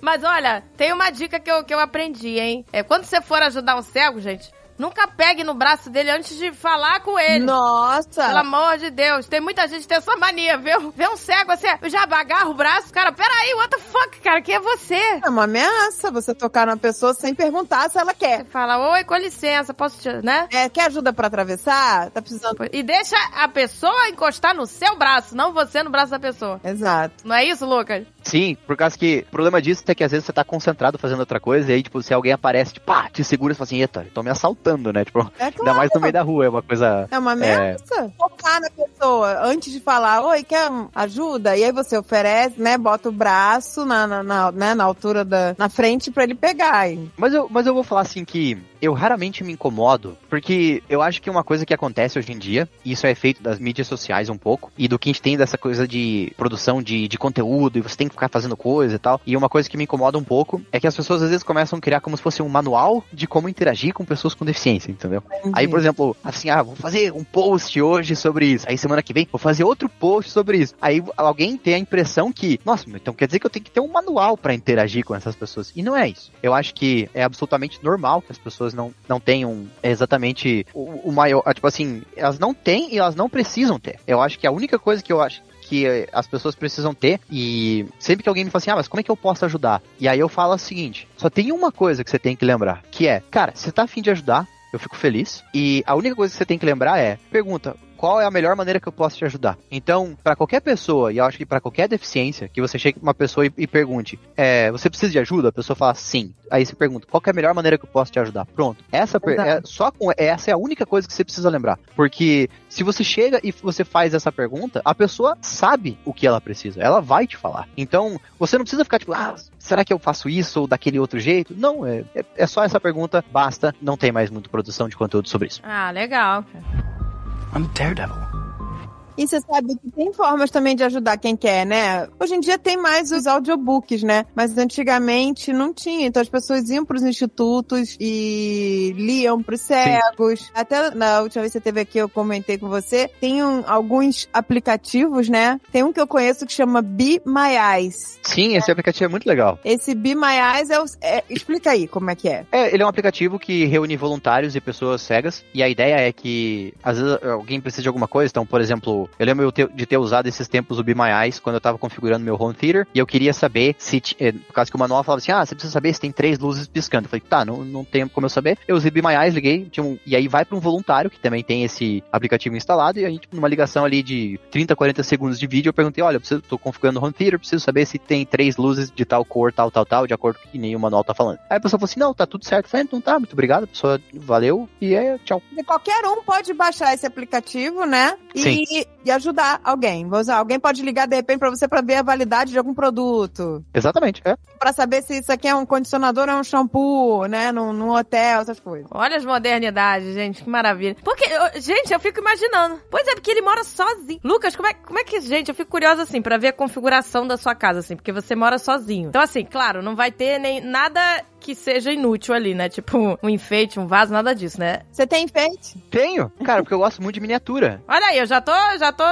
mas olha, tem uma dica que eu, que eu aprendi, hein? É quando você for ajudar um cego, gente, nunca pegue no braço dele antes de falar com ele. Nossa! Pelo amor de Deus, tem muita gente que tem essa mania, viu? Vê um cego assim, eu já agarra o braço, cara, peraí, what the fuck, cara, quem é você? É uma ameaça você tocar na pessoa sem perguntar se ela quer. Você fala, oi, com licença, posso te, né? É, quer ajuda pra atravessar? Tá precisando. E deixa a pessoa encostar no seu braço, não você no braço da pessoa. Exato. Não é isso, Lucas? Sim, por causa que o problema disso é que às vezes você tá concentrado fazendo outra coisa e aí, tipo, se alguém aparece, tipo, pá, te segura e fala assim, eita, estão me assaltando, né? Tipo, É ainda claro. mais no meio da rua, é uma coisa. É uma ameaça. Tocar na pessoa antes de falar, oi, quer ajuda? E aí você oferece, né? Bota o braço na, na, na, né, na altura da. na frente pra ele pegar. hein? Mas eu, mas eu vou falar assim que eu raramente me incomodo, porque eu acho que uma coisa que acontece hoje em dia, e isso é feito das mídias sociais um pouco, e do que a gente tem dessa coisa de produção de, de conteúdo, e você tem que ficar fazendo coisa e tal. E uma coisa que me incomoda um pouco é que as pessoas às vezes começam a criar como se fosse um manual de como interagir com pessoas com deficiência, entendeu? Aí, por exemplo, assim, ah, vou fazer um post hoje sobre isso. Aí semana que vem vou fazer outro post sobre isso. Aí alguém tem a impressão que, nossa, então quer dizer que eu tenho que ter um manual pra interagir com essas pessoas. E não é isso. Eu acho que é absolutamente normal que as pessoas não, não tenham exatamente o, o maior. ah, Tipo assim, elas não têm e elas não precisam ter. Eu acho que a única coisa que eu acho que eh, as pessoas precisam ter. E sempre que alguém me fala assim, ah, mas como é que eu posso ajudar? E aí eu falo o seguinte: só tem uma coisa que você tem que lembrar, que é, cara, você tá afim de ajudar, eu fico feliz. E a única coisa que você tem que lembrar é, pergunta, qual é a melhor maneira que eu posso te ajudar. Então, para qualquer pessoa, e eu acho que para qualquer deficiência, que você chegue uma pessoa e, e pergunte, é, você precisa de ajuda? A pessoa fala sim. Aí você pergunta, qual é a melhor maneira que eu posso te ajudar? Pronto. Essa é, só com essa é a única coisa que você precisa lembrar, porque se você chega e você faz essa pergunta, a pessoa sabe o que ela precisa. Ela vai te falar. Então, você não precisa ficar tipo, ah, será que eu faço isso ou daquele outro jeito? Não, é, é, é só essa pergunta, basta. Não tem mais muita produção de conteúdo sobre isso. Ah, legal. I'm Daredevil. E você sabe que tem formas também de ajudar quem quer, né? Hoje em dia tem mais os audiobooks, né? Mas antigamente não tinha. Então as pessoas iam pros institutos e liam pros cegos. Até na última vez que você teve aqui, eu comentei com você. Tem um- alguns aplicativos, né? Tem um que eu conheço que chama Be My Eyes. Sim, esse aplicativo é muito legal. Esse Be My Eyes é, o, é- Explica aí como é que é. É, ele é um aplicativo que reúne voluntários e pessoas cegas. E a ideia é que, às vezes, alguém precisa de alguma coisa. Então, por exemplo, eu lembro eu ter- de ter usado esses tempos o Be My Eyes quando eu tava configurando meu home theater. E eu queria saber se, eh, por causa que o manual falava assim, ah, você precisa saber se tem três luzes piscando. Eu falei, tá, não, não tem como eu saber. Eu usei Be My Eyes, liguei, tinha um- e aí vai para um voluntário que também tem esse aplicativo instalado. E a gente, numa ligação ali de 30, 40 segundos de vídeo, eu perguntei, olha, eu preciso, tô configurando o home theater, preciso saber se tem três luzes de tal cor, tal, tal, tal, de acordo com o que nem o manual tá falando. Aí a pessoa falou assim, não, tá tudo certo. Eu falei, então tá, muito obrigado, a pessoa valeu e é, tchau. E qualquer um pode baixar esse aplicativo, né? E, e ajudar alguém. Alguém pode ligar de repente pra você pra ver a validade de algum produto. Exatamente, é. Pra saber se isso aqui é um condicionador ou é um shampoo, né? Num, num hotel, essas coisas. Olha as modernidades, gente, que maravilha. Porque, eu- gente, eu fico imaginando. Pois é, porque ele mora sozinho. Lucas, como é, como é que, gente, eu fico curiosa assim, pra ver a configuração da sua casa, assim, porque você mora sozinho. Então, assim, claro, não vai ter nem nada que seja inútil ali, né? Tipo, um enfeite, um vaso, nada disso, né? Você tem enfeite? Tenho, cara, porque eu gosto muito de miniatura. Olha aí, eu já tô, já tô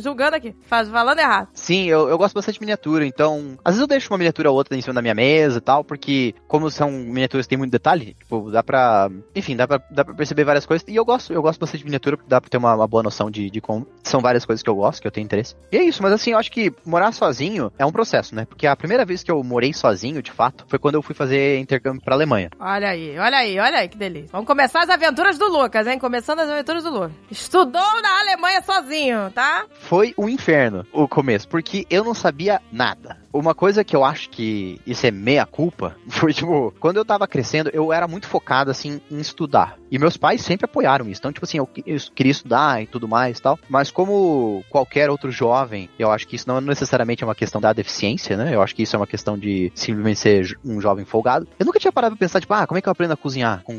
julgando aqui, faz, falando errado. Sim, eu, eu gosto bastante de miniatura, então. Às vezes eu deixo uma miniatura ou outra em cima da minha mesa e tal, porque, como são miniaturas que tem muito detalhe, tipo, dá pra. Enfim, dá pra, dá pra perceber várias coisas. E eu gosto, eu gosto bastante de miniatura, porque dá pra ter uma, uma boa noção de, de como. São várias coisas que eu gosto, que eu tenho interesse. E é isso, mas assim, eu acho que morar sozinho é um processo, né? Porque a primeira vez que eu morei sozinho, de fato, foi quando eu fui fazer intercâmbio pra Alemanha. Olha aí, olha aí, olha aí que delícia. Vamos começar as aventuras do Lucas, hein? Começando as aventuras do Lucas. Estudou na Alemanha sozinho, tá? Foi um inferno o começo, porque eu não sabia nada. Uma coisa que eu acho que isso é meia culpa foi tipo, quando eu tava crescendo, eu era muito focado assim em estudar. E meus pais sempre apoiaram isso. Então, tipo assim, eu, eu queria estudar e tudo mais e tal. Mas como qualquer outro jovem, eu acho que isso não necessariamente é uma questão da deficiência, né? Eu acho que isso é uma questão de simplesmente ser um jovem folgado. Eu nunca tinha parado pra pensar, tipo, ah, como é que eu aprendo a cozinhar com,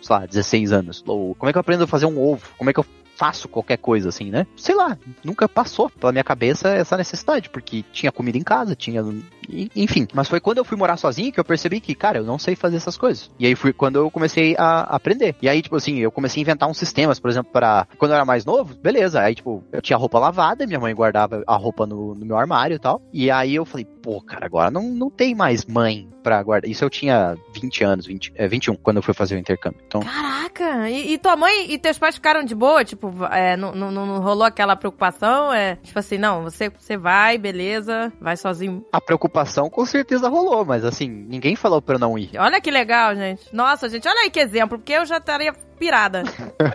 sei lá, 16 anos? Ou como é que eu aprendo a fazer um ovo? Como é que eu faço qualquer coisa assim, né? Sei lá, nunca passou pela minha cabeça essa necessidade, porque tinha comida em casa, tinha. Enfim. Mas foi quando eu fui morar sozinho que eu percebi que, cara, eu não sei fazer essas coisas. E aí foi quando eu comecei a aprender. E aí, tipo assim, eu comecei a inventar uns sistemas, por exemplo, para Quando eu era mais novo, beleza. Aí, tipo, eu tinha roupa lavada, minha mãe guardava a roupa no, no meu armário e tal. E aí eu falei, pô, cara, agora não, não tem mais mãe pra guardar. Isso eu tinha 20 anos, 20, é, 21, quando eu fui fazer o intercâmbio. Então, Caraca, e, e tua mãe e teus pais ficaram de boa? Tipo, é, não, não, não rolou aquela preocupação? É, tipo assim, não, você, você vai, beleza, vai sozinho. a preocupação com certeza rolou, mas assim, ninguém falou pra eu não ir. Olha que legal, gente. Nossa, gente, olha aí que exemplo, porque eu já estaria pirada.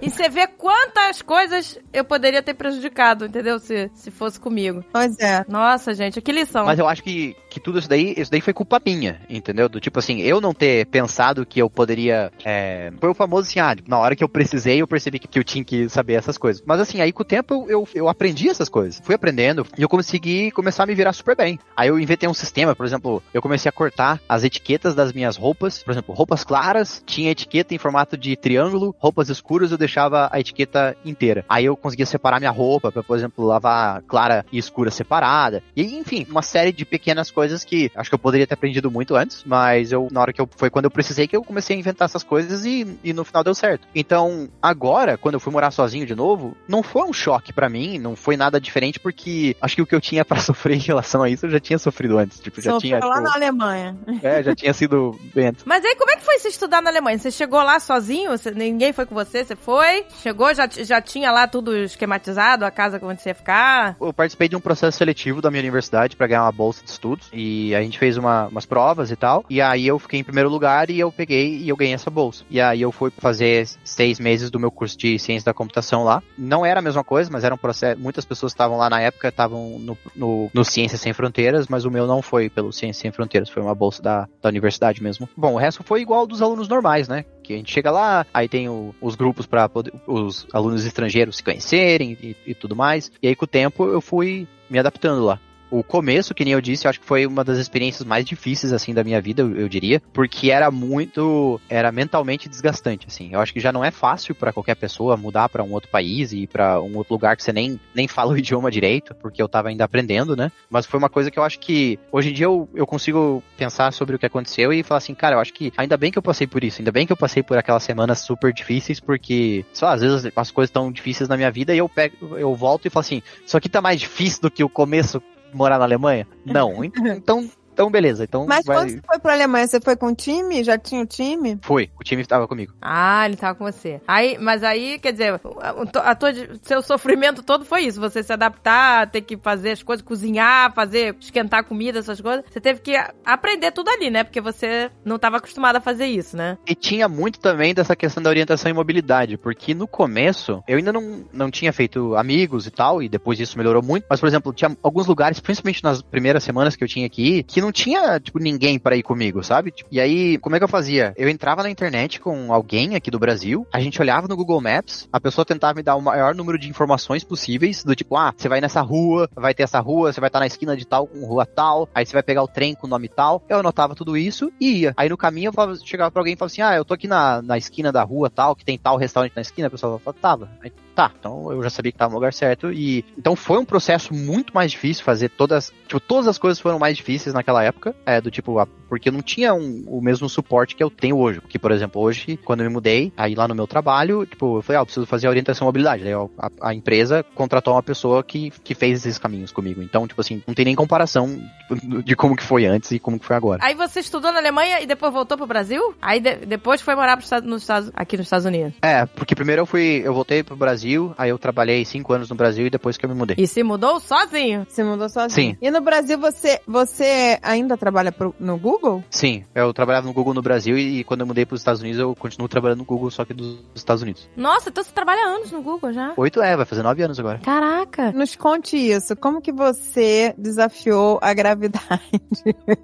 e você vê quantas coisas eu poderia ter prejudicado, entendeu? Se, se fosse comigo. Pois é. Nossa, gente, que lição. Mas eu acho que, que tudo isso daí, isso daí foi culpa minha, entendeu? Do tipo assim, eu não ter pensado que eu poderia. é, Foi o famoso assim, ah, na hora que eu precisei, eu percebi que, que eu tinha que saber essas coisas. Mas assim, aí com o tempo eu, eu, eu aprendi essas coisas. Fui aprendendo e eu consegui começar a me virar super bem. Aí eu inventei um sistema, por exemplo, eu comecei a cortar as etiquetas das minhas roupas. Por exemplo, roupas claras, tinha etiqueta em formato de triângulo, roupas escuras eu deixava a etiqueta inteira. Aí eu conseguia separar minha roupa, pra, por exemplo, lavar clara e escura separada. E enfim, uma série de pequenas coisas que acho que eu poderia ter aprendido muito antes, mas eu, na hora que eu, foi quando eu precisei que eu comecei a inventar essas coisas e, e no final deu certo. Então, agora, quando eu fui morar sozinho de novo, não foi um choque pra mim, não foi nada diferente, porque acho que o que eu tinha pra sofrer em relação a isso eu já tinha sofrido antes. Tipo, já Sofreu tinha. lá tipo, na Alemanha. É, já tinha sido antes. Mas aí, como é que foi se estudar na Alemanha? Você chegou lá sozinho? Você, ninguém foi com você, você foi, chegou, já, já tinha lá tudo esquematizado, a casa onde você ia ficar. Eu participei de um processo seletivo da minha universidade para ganhar uma bolsa de estudos e a gente fez uma, umas provas e tal. E aí eu fiquei em primeiro lugar e eu peguei e eu ganhei essa bolsa. E aí eu fui fazer seis meses do meu curso de ciência da computação lá. Não era a mesma coisa, mas era um processo. Muitas pessoas estavam lá na época, estavam no, no, no Ciência Sem Fronteiras, mas o meu não foi pelo Ciência Sem Fronteiras, foi uma bolsa da, da universidade mesmo. Bom, o resto foi igual dos alunos normais, né? Que a gente chega lá, aí tem o, os grupos para os alunos estrangeiros se conhecerem e, e tudo mais. E aí com o tempo eu fui me adaptando lá o começo, que nem eu disse, eu acho que foi uma das experiências mais difíceis, assim, da minha vida, eu, eu diria, porque era muito, era mentalmente desgastante, assim. Eu acho que já não é fácil para qualquer pessoa mudar para um outro país e para um outro lugar que você nem, nem fala o idioma direito, porque eu tava ainda aprendendo, né? Mas foi uma coisa que eu acho que, hoje em dia, eu, eu consigo pensar sobre o que aconteceu e falar assim, cara, eu acho que ainda bem que eu passei por isso, ainda bem que eu passei por aquelas semanas super difíceis, porque, só às vezes as coisas estão difíceis na minha vida e eu pego, eu volto e falo assim, isso aqui tá mais difícil do que o começo morar na Alemanha? Não. Então, então beleza. Então Mas vai... quando você foi pra Alemanha, você foi com o time? Já tinha o time? Foi, o time estava comigo. Ah, ele tava com você. Aí, mas aí, quer dizer, a, a tua, seu sofrimento todo foi isso. Você se adaptar, ter que fazer as coisas, cozinhar, fazer, esquentar comida, essas coisas. Você teve que aprender tudo ali, né? Porque você não estava acostumado a fazer isso, né? E tinha muito também dessa questão da orientação e mobilidade, porque no começo eu ainda não, não tinha feito amigos e tal, e depois isso melhorou muito. Mas, por exemplo, tinha alguns lugares, principalmente nas primeiras semanas que eu tinha aqui, que não tinha, tipo, ninguém para ir comigo, sabe? E aí, como é que eu fazia? Eu entrava na internet com alguém aqui do Brasil, a gente olhava no Google Maps, a pessoa tentava me dar o maior número de informações possíveis, do tipo, ah, você vai nessa rua, vai ter essa rua, você vai estar na esquina de tal, com rua tal, aí você vai pegar o trem com o nome tal. Eu anotava tudo isso e ia. Aí no caminho eu chegava pra alguém e falava assim, ah, eu tô aqui na, na esquina da rua tal, que tem tal restaurante na esquina, a pessoa falava, tava. Aí, tá, então eu já sabia que tava no lugar certo e então foi um processo muito mais difícil fazer todas, tipo, todas as coisas foram mais difíceis naquela época, é, do tipo, a, porque eu não tinha um, o mesmo suporte que eu tenho hoje, porque, por exemplo, hoje, quando eu me mudei, aí lá no meu trabalho, tipo, eu falei, ah, eu preciso fazer a orientação à mobilidade, daí a, a, empresa contratou uma pessoa que, que fez esses caminhos comigo, então, tipo assim, não tem nem comparação de como que foi antes e como que foi agora. Aí você estudou na Alemanha e depois voltou pro Brasil? Aí de, depois foi morar pro, nos Estados, aqui nos Estados Unidos? É, porque primeiro eu fui, eu voltei pro Brasil, aí eu trabalhei cinco anos no Brasil e depois que eu me mudei. E se mudou sozinho? Se mudou sozinho. Sim. E no Brasil você, você ainda trabalha pro, no Google? Sim, eu trabalhava no Google no Brasil e, e quando eu mudei para os Estados Unidos eu continuo trabalhando no Google, só que dos Estados Unidos. Nossa, então você trabalha anos no Google já? Oito é, vai fazer nove anos agora. Caraca! Nos conte isso, como que você desafiou a gravidade?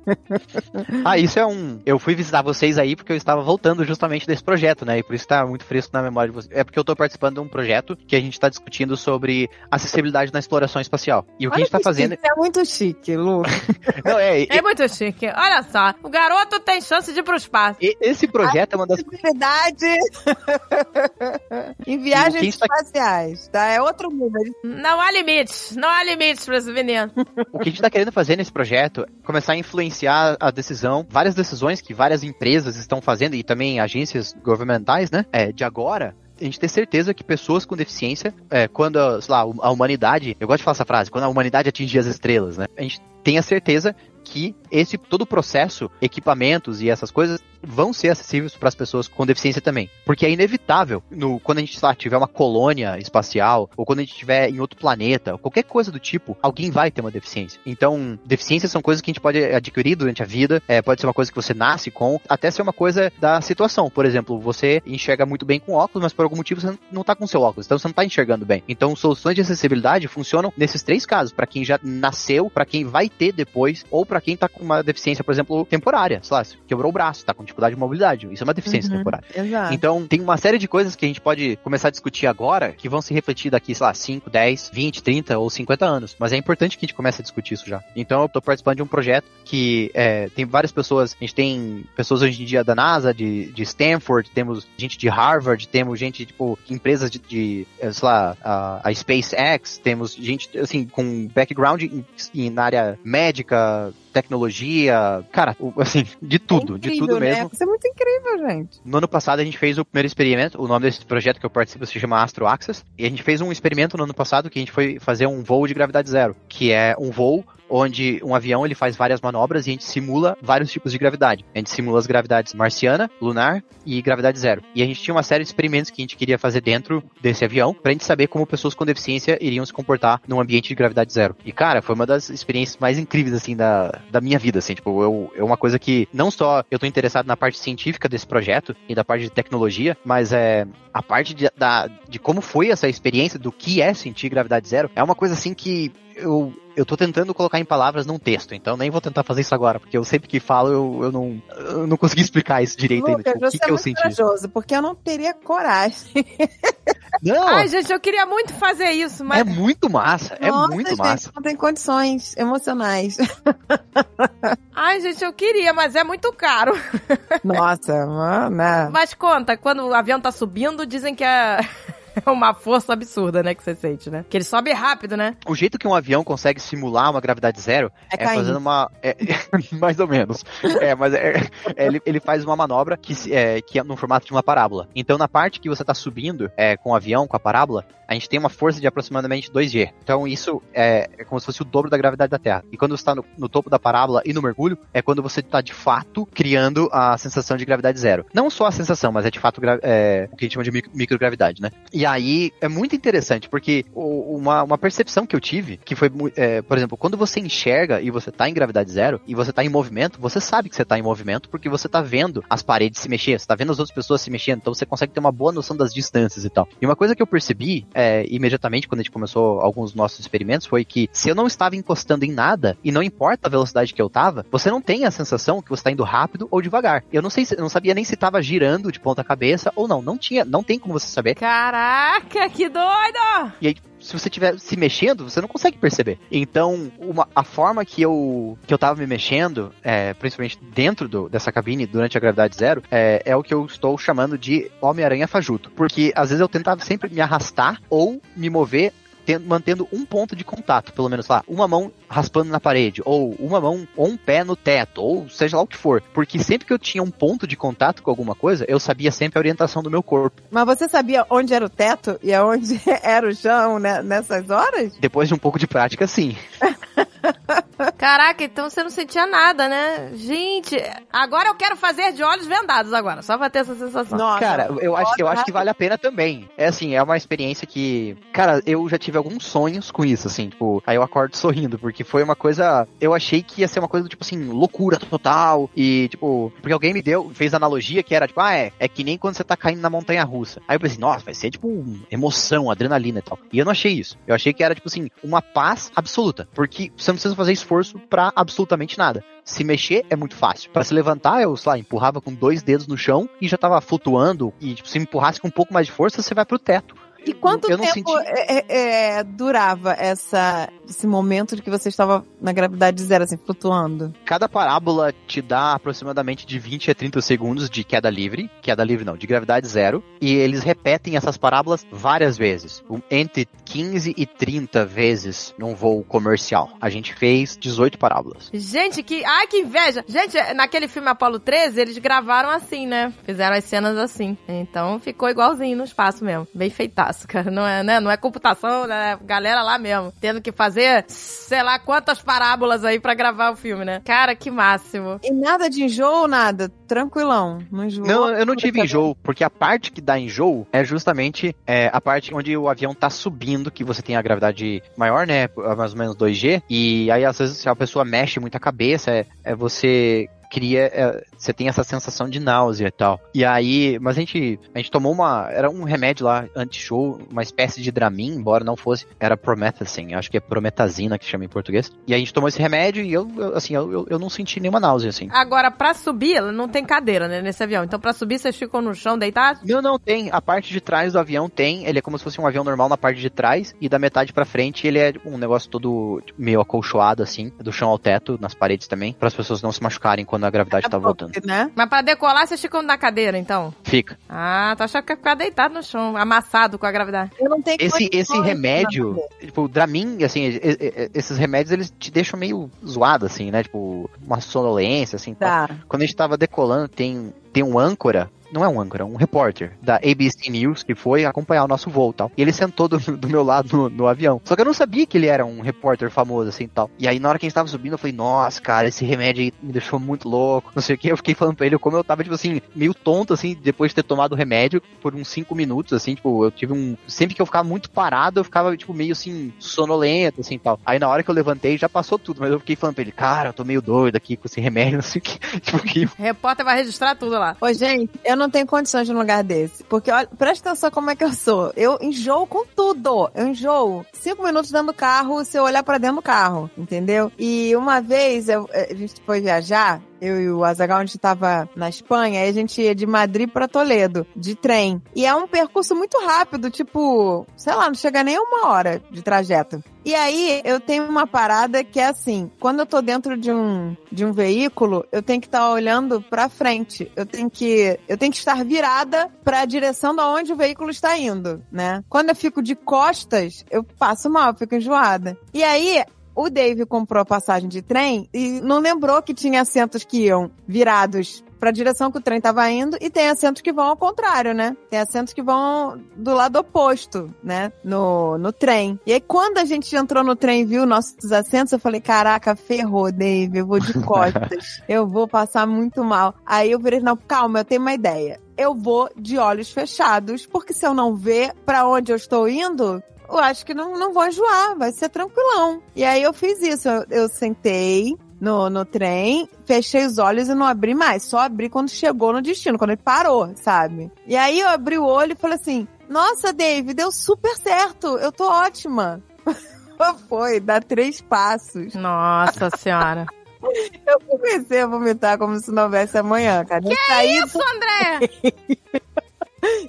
ah, isso é um... Eu fui visitar vocês aí porque eu estava voltando justamente desse projeto, né? E por isso está muito fresco na memória de vocês. É porque eu estou participando de um projeto que a gente está discutindo sobre acessibilidade na exploração espacial. E o que Olha a gente está fazendo... Chique, é muito chique, Lu. Não, é, é muito chique. Olha só, o garoto tem chance de ir pro espaço. Esse projeto é uma das... Acessibilidade em viagens espaciais, tá? É outro número. Não há limites, não há limites para esse menino. O que a gente está querendo fazer nesse projeto é começar a influenciar a decisão, várias decisões que várias empresas estão fazendo e também agências governamentais, né? É, de agora, a gente ter certeza que pessoas com deficiência, é, quando, sei lá, a humanidade, eu gosto de falar essa frase, quando a humanidade atingir as estrelas, né? A gente tenha certeza que esse todo o processo, equipamentos e essas coisas vão ser acessíveis para as pessoas com deficiência também. Porque é inevitável, no, quando a gente lá, tiver uma colônia espacial, ou quando a gente estiver em outro planeta, qualquer coisa do tipo, alguém vai ter uma deficiência. Então, deficiências são coisas que a gente pode adquirir durante a vida, é, pode ser uma coisa que você nasce com, até ser uma coisa da situação. Por exemplo, você enxerga muito bem com óculos, mas por algum motivo você não está com seu óculos, então você não está enxergando bem. Então, soluções de acessibilidade funcionam nesses três casos, para quem já nasceu, para quem vai ter depois, ou para quem está com uma deficiência, por exemplo, temporária. Sei lá, quebrou o braço, está com dificuldade de mobilidade. Isso é uma deficiência Uhum, temporária. Exato. Então, tem uma série de coisas que a gente pode começar a discutir agora que vão se refletir daqui, sei lá, 5, 10, 20, 30 ou 50 anos. Mas é importante que a gente comece a discutir isso já. Então, eu tô participando de um projeto que é, tem várias pessoas. A gente tem pessoas hoje em dia da NASA, de, de Stanford, temos gente de Harvard, temos gente, tipo, empresas de, de eh, sei lá, a, a SpaceX, temos gente, assim, com background em, em, na área médica, tecnologia, cara, assim, de tudo, É de incrível, tudo né? mesmo. Isso é muito incrível, gente. No ano passado a gente fez o primeiro experimento, o nome desse projeto que eu participo se chama Astro Access, e a gente fez um experimento no ano passado que a gente foi fazer um voo de gravidade zero, que é um voo onde um avião ele faz várias manobras e a gente simula vários tipos de gravidade. A gente simula as gravidades marciana, lunar e gravidade zero. E a gente tinha uma série de experimentos que a gente queria fazer dentro desse avião pra gente saber como pessoas com deficiência iriam se comportar num ambiente de gravidade zero. E cara, foi uma das experiências mais incríveis assim da, da minha vida, assim, tipo, eu, é uma coisa que não só eu tô interessado na parte científica desse projeto e da parte de tecnologia, mas é a parte de, da, de como foi essa experiência do que é sentir gravidade zero, é uma coisa assim que eu, eu tô tentando colocar em palavras num texto, então nem vou tentar fazer isso agora, porque eu sempre que falo eu, eu, não, eu não consegui explicar isso direito Lucas, ainda. Tipo, o que, você que é eu muito senti? corajoso, porque eu não teria coragem. Não, Ai, gente, eu queria muito fazer isso, mas. é muito massa, é Nossa, muito gente, massa. não tem condições emocionais. Ai, gente, eu queria, mas é muito caro. Nossa, mano. Mas conta, quando o avião tá subindo, dizem que é. Uma força absurda, né, que você sente, né? Que ele sobe rápido, né? O jeito que um avião consegue simular uma gravidade zero É é, fazendo uma. é- mais ou menos. É, mas é- é, ele, ele faz uma manobra que, é, que é no formato de uma parábola. Então, na parte que você tá subindo é, com o avião, com a parábola, a gente tem uma força de aproximadamente 2G. Então, isso é, é como se fosse o dobro da gravidade da Terra. E quando você tá no, no topo da parábola e no mergulho, é quando você tá de fato criando a sensação de gravidade zero. Não só a sensação, mas é de fato é, o que a gente chama de micro- microgravidade, né? E aí é muito interessante, porque uma, uma percepção que eu tive, que foi, é, por exemplo, quando você enxerga e você tá em gravidade zero, e você tá em movimento, você sabe que você tá em movimento, porque você tá vendo as paredes se mexer, você tá vendo as outras pessoas se mexendo, então você consegue ter uma boa noção das distâncias e tal. E uma coisa que eu percebi, é, imediatamente quando a gente começou alguns nossos experimentos, foi que se eu não estava encostando em nada, e não importa a velocidade que eu tava, você não tem a sensação que você tá indo rápido ou devagar. Eu não sei, se- eu não sabia nem se tava girando de ponta cabeça ou não, não tinha, não tem como você saber. Caraca, que doido! E aí, se você estiver se mexendo, você não consegue perceber. Então, uma- a forma que eu, que eu tava me mexendo, é, principalmente dentro do- dessa cabine, durante a gravidade zero, é, é o que eu estou chamando de Homem-Aranha fajuto. Porque às vezes eu tentava sempre me arrastar ou me mover ten- mantendo um ponto de contato, pelo menos lá, uma mão raspando na parede, ou uma mão ou um pé no teto, ou seja lá o que for. Porque sempre que eu tinha um ponto de contato com alguma coisa, eu sabia sempre a orientação do meu corpo. Mas você sabia onde era o teto e aonde era o chão né, nessas horas? Depois de um pouco de prática, sim. Caraca, então você não sentia nada, né? Gente, agora eu quero fazer de olhos vendados agora, só pra ter essa sensação. Nossa. Cara, eu acho, eu acho que vale a pena também. É assim, é uma experiência que. Cara, eu já tive alguns sonhos com isso, assim, tipo, aí eu acordo sorrindo, porque foi uma coisa. Eu achei que ia ser uma coisa, tipo assim, loucura total. E, tipo, porque alguém me deu, fez analogia que era, tipo, ah, é, é que nem quando você tá caindo na montanha russa. Aí eu pensei, nossa, vai ser tipo um emoção, adrenalina e tal. E eu não achei isso. Eu achei que era, tipo assim, uma paz absoluta. Porque você não precisa fazer esforço pra absolutamente nada. Se mexer é muito fácil. Pra se levantar, eu, sei lá, empurrava com dois dedos no chão e já tava flutuando. E, tipo, se empurrasse com um pouco mais de força, você vai pro teto. E quanto eu tempo senti- é, é, é, durava essa, esse momento de que você estava na gravidade zero, assim, flutuando? Cada parábola te dá aproximadamente de 20 a 30 segundos de queda livre, queda livre não, de gravidade zero, e eles repetem essas parábolas várias vezes, entre 15 e 30 vezes num voo comercial. A gente fez 18 parábolas. Gente, que. Ai, que inveja! Gente, naquele filme Apolo 13, eles gravaram assim, né? Fizeram as cenas assim. Então ficou igualzinho no espaço mesmo. Bem feitaço, cara. Não é, né? Não é computação, né? Galera lá mesmo. Tendo que fazer, sei lá, quantas parábolas aí pra gravar o filme, né? Cara, que máximo. E nada de enjoo, nada. Tranquilão. Não enjoou. Não, eu não tive enjoo, porque a parte que dá enjoo é justamente é, a parte onde o avião tá subindo, que você tem a gravidade maior, né? Mais ou menos 2G. E aí, às vezes, se a pessoa mexe muito a cabeça, é, é você cria, é, você tem essa sensação de náusea e tal. E aí, mas a gente, a gente tomou uma, era um remédio lá, anti-show, uma espécie de Dramin, embora não fosse, era Promethazine, acho que é Prometazina que chama em português. E a gente tomou esse remédio e eu, eu, assim, eu, eu, eu não senti nenhuma náusea, assim. Agora, pra subir, não tem cadeira, né? Nesse avião. Então, pra subir, vocês ficam no chão deitados? Não, não, tem. A parte de trás do avião tem. Ele é como se fosse um avião normal na parte de trás. E da metade pra frente ele é um negócio todo tipo, meio acolchoado, assim. Do chão ao teto, nas paredes também. Para as pessoas não se machucarem quando a gravidade tá voltando. Né? Mas pra decolar, vocês ficam na cadeira, então? Fica. Ah, tá achando que ia ficar deitado no chão, amassado com a gravidade. Eu não tenho Esse, esse remédio, tipo, o Dramin, assim, esses remédios eles te deixam meio zoado, assim, né? Tipo, uma sonolência, assim. tal. Tá. Quando a gente tava decolando, tem, tem um âncora não é um âncora, um repórter da ABC News que foi acompanhar o nosso voo e tal. E ele sentou do, do meu lado no, no, avião. Só que eu não sabia que ele era um repórter famoso assim e tal. E aí na hora que a gente tava subindo, eu falei, nossa, cara, esse remédio aí me deixou muito louco. Não sei o que. Eu fiquei falando pra ele como eu tava, tipo assim, meio tonto, assim, depois de ter tomado o remédio por uns 5 minutos, assim, tipo, eu tive um. Sempre que eu ficava muito parado, eu ficava, tipo, meio assim, sonolento, assim tal. Aí na hora que eu levantei, já passou tudo, mas eu fiquei falando pra ele, cara, eu tô meio doido aqui com esse remédio, não sei o que. Tipo, que... Repórter vai registrar tudo lá. Ô, gente, eu não tenho condições de um lugar desse. Porque, olha, presta atenção como é que eu sou. Eu enjoo com tudo. Eu enjoo. Cinco minutos dentro do carro, se eu olhar pra dentro do carro, entendeu? E uma vez eu, a gente foi viajar, eu e o Azagal, a gente tava na Espanha, aí a gente ia de Madrid para Toledo, de trem. E é um percurso muito rápido, tipo, sei lá, não chega nem uma hora de trajeto. E aí, eu tenho uma parada que é assim, quando eu tô dentro de um, de um veículo, eu tenho que estar tá olhando pra frente. Eu tenho que, eu tenho que estar virada para a direção da onde o veículo está indo, né? Quando eu fico de costas, eu passo mal, fico enjoada. E aí, o Dave comprou a passagem de trem e não lembrou que tinha assentos que iam virados para a direção que o trem estava indo e tem assentos que vão ao contrário, né? Tem assentos que vão do lado oposto, né? No, no trem. E aí, quando a gente entrou no trem e viu nossos assentos, eu falei: caraca, ferrou, Dave, eu vou de costas. eu vou passar muito mal. Aí eu virei: não, calma, eu tenho uma ideia. Eu vou de olhos fechados, porque se eu não ver para onde eu estou indo, eu acho que não, não vou enjoar, vai ser tranquilão. E aí eu fiz isso, eu, eu sentei, no, no trem, fechei os olhos e não abri mais. Só abri quando chegou no destino, quando ele parou, sabe? E aí eu abri o olho e falei assim: Nossa, Dave, deu super certo, eu tô ótima. Foi, dá três passos. Nossa senhora. Eu comecei a vomitar como se não houvesse amanhã, cara. Que saí isso, André?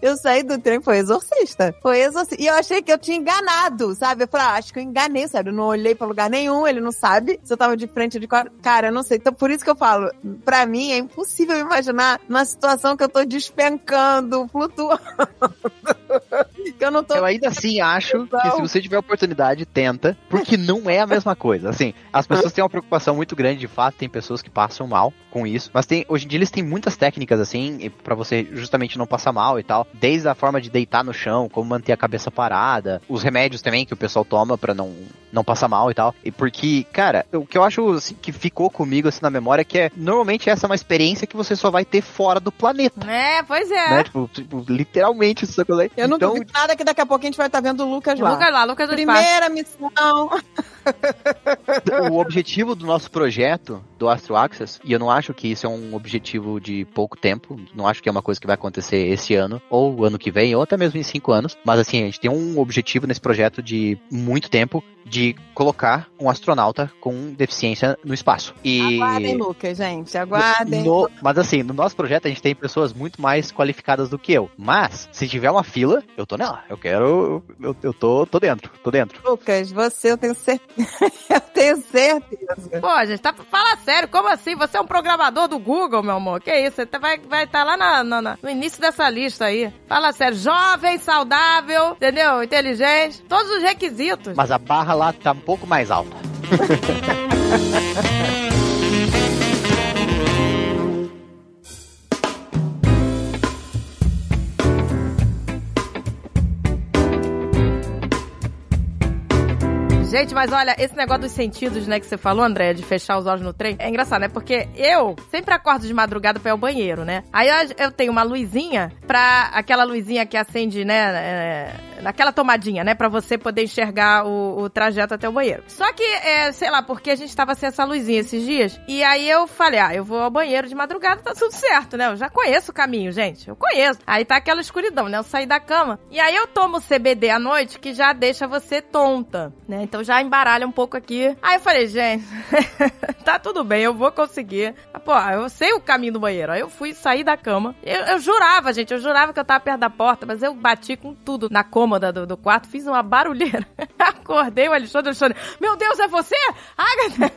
Eu saí do trem, foi exorcista. Foi exorcista. E eu achei que eu tinha enganado, sabe? Eu falei, ah, acho que eu enganei, sabe? Eu não olhei pra lugar nenhum, ele não sabe se eu tava de frente de cara, eu não sei. Então por isso que eu falo, pra mim é impossível imaginar numa situação que eu tô despencando, flutuando. que eu não tô. Eu ainda assim acho que se você tiver oportunidade, tenta, porque não é a mesma coisa. Assim, as pessoas têm uma preocupação muito grande, de fato, tem pessoas que passam mal com isso, mas tem, hoje em dia eles têm muitas técnicas assim, para você justamente não passar mal e tal. Desde a forma de deitar no chão, como manter a cabeça parada, os remédios também que o pessoal toma para não, não passar mal e tal. E porque, cara, o que eu acho assim, que ficou comigo assim na memória é que é normalmente essa é uma experiência que você só vai ter fora do planeta. É, pois é. Né? Tipo, tipo, literalmente isso que eu Eu não então... duvido nada que daqui a pouco a gente vai estar tá vendo o Lucas lá. Lucas lá, Lucas do Primeira missão. o objetivo do nosso projeto do Astro Access, e eu não acho que isso é um objetivo de pouco tempo, não acho que é uma coisa que vai acontecer esse ano, ou ano que vem, ou até mesmo em cinco anos, mas assim, a gente tem um objetivo nesse projeto de muito tempo, de colocar um astronauta com deficiência no espaço. E... Aguardem, Lucas, gente, aguardem. No, mas assim, no nosso projeto a gente tem pessoas muito mais qualificadas do que eu, mas se tiver uma fila, eu tô nela, eu quero, eu, eu tô, tô dentro, tô dentro. Lucas, você eu tenho certeza, eu tenho certeza. Pô, gente, tá, fala sério, como assim? Você é um programador do Google, meu amor, que isso? Você tá, vai estar vai tá lá na, na, na, no início dessa lista aí. Fala sério, jovem, saudável, entendeu? Inteligente, todos os requisitos. Mas a barra lá tá um pouco mais alta. Gente, mas olha, esse negócio dos sentidos, né, que você falou, André, de fechar os olhos no trem, é engraçado, né? Porque eu sempre acordo de madrugada pra ir ao banheiro, né? Aí eu, tenho uma luzinha pra aquela luzinha que acende, né? É, naquela tomadinha, né? Pra você poder enxergar o, o trajeto até o banheiro. Só que, é, sei lá, porque a gente tava sem essa luzinha esses dias. E aí eu falei, ah, eu vou ao banheiro de madrugada, tá tudo certo, né? Eu já conheço o caminho, gente. Eu conheço. Aí tá aquela escuridão, né? Eu saí da cama. E aí eu tomo CBD à noite, que já deixa você tonta, né? Então já embaralha um pouco aqui. Aí eu falei, gente, tá tudo bem, eu vou conseguir. Pô, eu sei o caminho do banheiro. Aí eu fui sair da cama. Eu, eu jurava, gente, eu jurava que eu tava perto da porta, mas eu bati com tudo na cômoda do, do quarto, fiz uma barulheira. Acordei o Alexandre, Alexandre, meu Deus, é você? Agatha!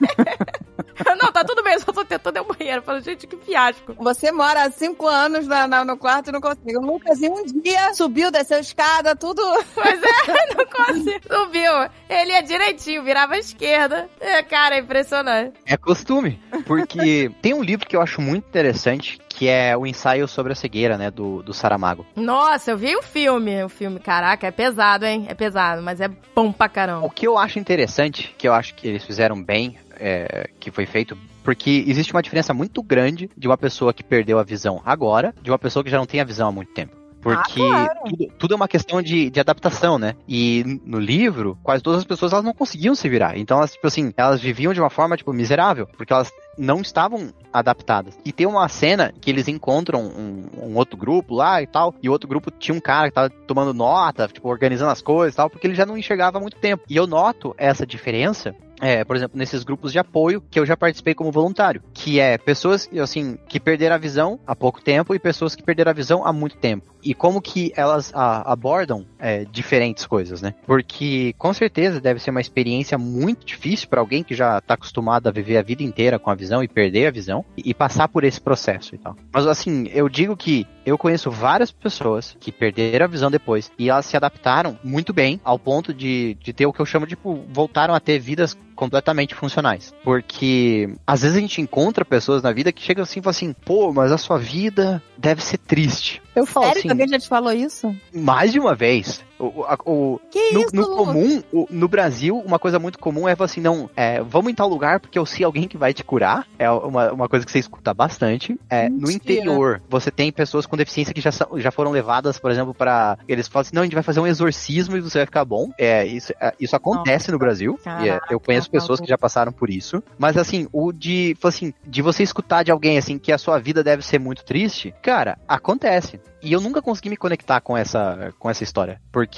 Não, tá tudo bem, só tô tentando ir ao banheiro. Falei, gente, que fiasco. Você mora há cinco anos na, na, no quarto e não consegue. O Lucas, em um dia, subiu, desceu a escada, tudo. Pois é, não consigo. Subiu. Ele ia direitinho, virava à esquerda. É, cara, é impressionante. É costume. Porque tem um livro que eu acho muito interessante que é o ensaio sobre a cegueira, né, do, do Saramago. Nossa, eu vi o filme. O filme, caraca, é pesado, hein? É pesado, mas é bom pra caramba. O que eu acho interessante, que eu acho que eles fizeram bem, é, que foi feito porque existe uma diferença muito grande de uma pessoa que perdeu a visão agora, de uma pessoa que já não tem a visão há muito tempo. Porque Ah, claro. tudo, tudo é uma questão de, de adaptação, né? E no livro, quase todas as pessoas elas não conseguiam se virar. Então, elas, tipo assim, elas viviam de uma forma, tipo, miserável. Porque elas não estavam adaptadas. E tem uma cena que eles encontram um, um outro grupo lá e tal. E o outro grupo tinha um cara que tava tomando nota, tipo, organizando as coisas e tal, porque ele já não enxergava há muito tempo. E eu noto essa diferença é, por exemplo, nesses grupos de apoio que eu já participei como voluntário, que é pessoas assim que perderam a visão há pouco tempo e pessoas que perderam a visão há muito tempo. E como que elas a- abordam é, diferentes coisas, né? Porque com certeza deve ser uma experiência muito difícil para alguém que já tá acostumado a viver a vida inteira com a visão e perder a visão e, e passar por esse processo e tal. Mas assim, eu digo que eu conheço várias pessoas que perderam a visão depois e elas se adaptaram muito bem ao ponto de, de ter o que eu chamo de, tipo, voltaram a ter vidas completamente funcionais. Porque às vezes a gente encontra pessoas na vida que chegam assim e falam assim, pô, mas a sua vida deve ser triste. Eu falo Sério assim, alguém já te falou isso? mais de uma vez. O, a- o- Que no, isso, no comum, o- no Brasil, uma coisa muito comum é falar assim, não, é, vamos em tal lugar porque eu sei alguém que vai te curar. É uma, uma coisa que você escuta bastante. É, no interior, você tem pessoas com deficiência que já, são- já foram levadas, por exemplo, para Eles falam assim, não, a gente vai fazer um exorcismo e você vai ficar bom. É, isso, é, isso acontece no Brasil. E, é, eu conheço Caraca, pessoas que já passaram por isso. Mas assim, o de, assim, de você escutar de alguém assim que a sua vida deve ser muito triste, cara, acontece. E eu nunca consegui me conectar com essa, com essa história. Porque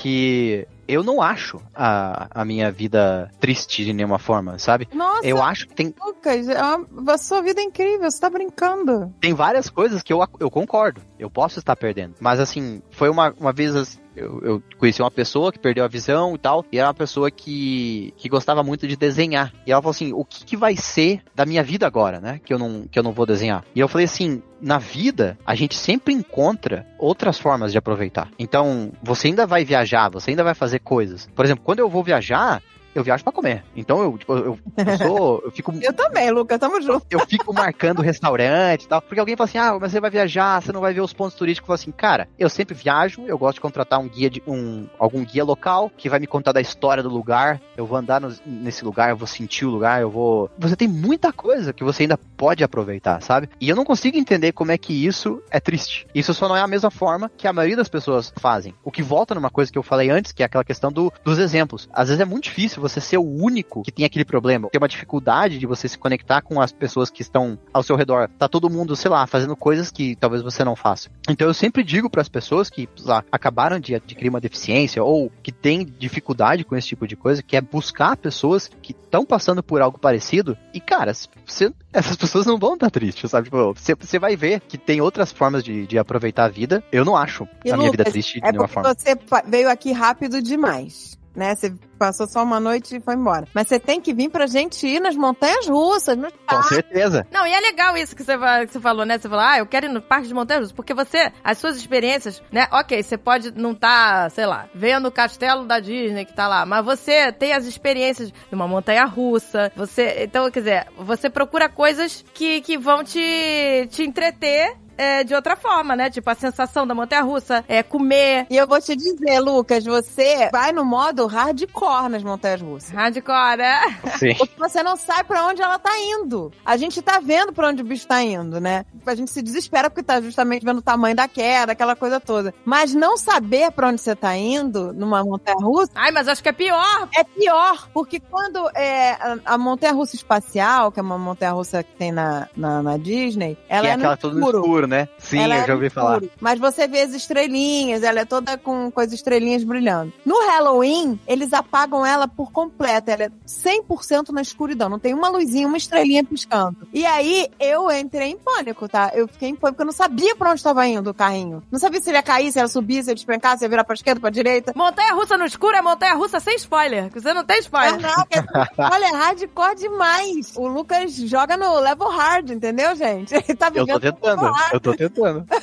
eu não acho a, a minha vida triste de nenhuma forma, sabe? Nossa, Eu acho que tem, Lucas, é a sua vida é incrível, você tá brincando. tem várias coisas que eu, eu concordo. Eu posso estar perdendo. Mas assim, foi uma, uma vez. Eu, eu conheci uma pessoa que perdeu a visão e tal. E era uma pessoa que, que gostava muito de desenhar. E ela falou assim: o que, que vai ser da minha vida agora, né? Que eu, não, que eu não vou desenhar. E eu falei assim: na vida, a gente sempre encontra outras formas de aproveitar. Então, você ainda vai viajar, você ainda vai fazer coisas. Por exemplo, quando eu vou viajar. Eu viajo pra comer. Então eu, tipo, eu, eu sou. Eu fico Eu também, Lucas, tamo junto. eu fico marcando restaurante e tal. Porque alguém fala assim, ah, mas você vai viajar, você não vai ver os pontos turísticos. Eu falo assim, cara, eu sempre viajo, eu gosto de contratar um guia de um algum guia local que vai me contar da história do lugar. Eu vou andar nos- nesse lugar, eu vou sentir o lugar, eu vou. Você tem muita coisa que você ainda pode aproveitar, sabe? E eu não consigo entender como é que isso é triste. Isso só não é a mesma forma que a maioria das pessoas fazem. O que volta numa coisa que eu falei antes, que é aquela questão do, dos exemplos. Às vezes é muito difícil você ser o único que tem aquele problema. Tem uma dificuldade de você se conectar com as pessoas que estão ao seu redor. Tá todo mundo, sei lá, fazendo coisas que talvez você não faça. Então eu sempre digo para as pessoas que lá, acabaram de adquirir uma deficiência ou que têm dificuldade com esse tipo de coisa, que é buscar pessoas que estão passando por algo parecido. E cara, você- essas pessoas não vão estar tristes, sabe? Tipo, você, você vai ver que tem outras formas de, de aproveitar a vida. Eu não acho E, a minha vida Lucas, triste de É nenhuma forma. você veio aqui rápido demais. Né? Você passou só uma noite e foi embora. Mas você tem que vir pra gente ir nas montanhas russas. Nos... Com certeza. Não, e é legal isso que você, que você falou, né? Você falou, ah, eu quero ir no parque de montanhas russas, porque você, as suas experiências, né? Ok, você pode não tá, sei lá, vendo o castelo da Disney que tá lá, mas você tem as experiências de uma montanha russa, você, então, quer dizer, você procura coisas que, que vão te, te entreter é, de outra forma, né? Tipo, a sensação da montanha russa, é comer, E eu vou te dizer, Lucas, você vai no modo hardcore nas montanhas russas. hardcore, né? Sim. Porque você não sabe pra onde ela tá indo. A gente tá vendo pra onde o bicho tá indo, né? A gente se desespera porque tá justamente vendo o tamanho da queda, aquela coisa toda. Mas não saber pra onde você tá indo numa montanha russa Ai, mas acho que é pior. é pior, porque quando é, a, a montanha russa espacial, que é uma montanha russa que tem na, na, na Disney, ela que é é, no aquela toda no escuro. escuro, né? Sim, Ela eu é já ouvi no falar. escuro. Mas você vê as estrelinhas, ela é toda com, com as estrelinhas brilhando. No Halloween, eles apagam ela por completo. Ela é 100% na escuridão. Não tem uma luzinha, uma estrelinha piscando. E aí, eu entrei em pânico, tá? Eu fiquei em pânico, porque eu não sabia pra onde estava indo o carrinho. Não sabia se ele ia cair, se ia subir, se ia despencar, se ia virar pra esquerda, pra direita. Montanha russa no escuro é montanha russa sem spoiler. que Você não tem spoiler. Caraca, olha, é hardcore demais. O Lucas joga no level hard, entendeu, gente? Ele tá Eu vivendo tô tentando. Eu tô tentando.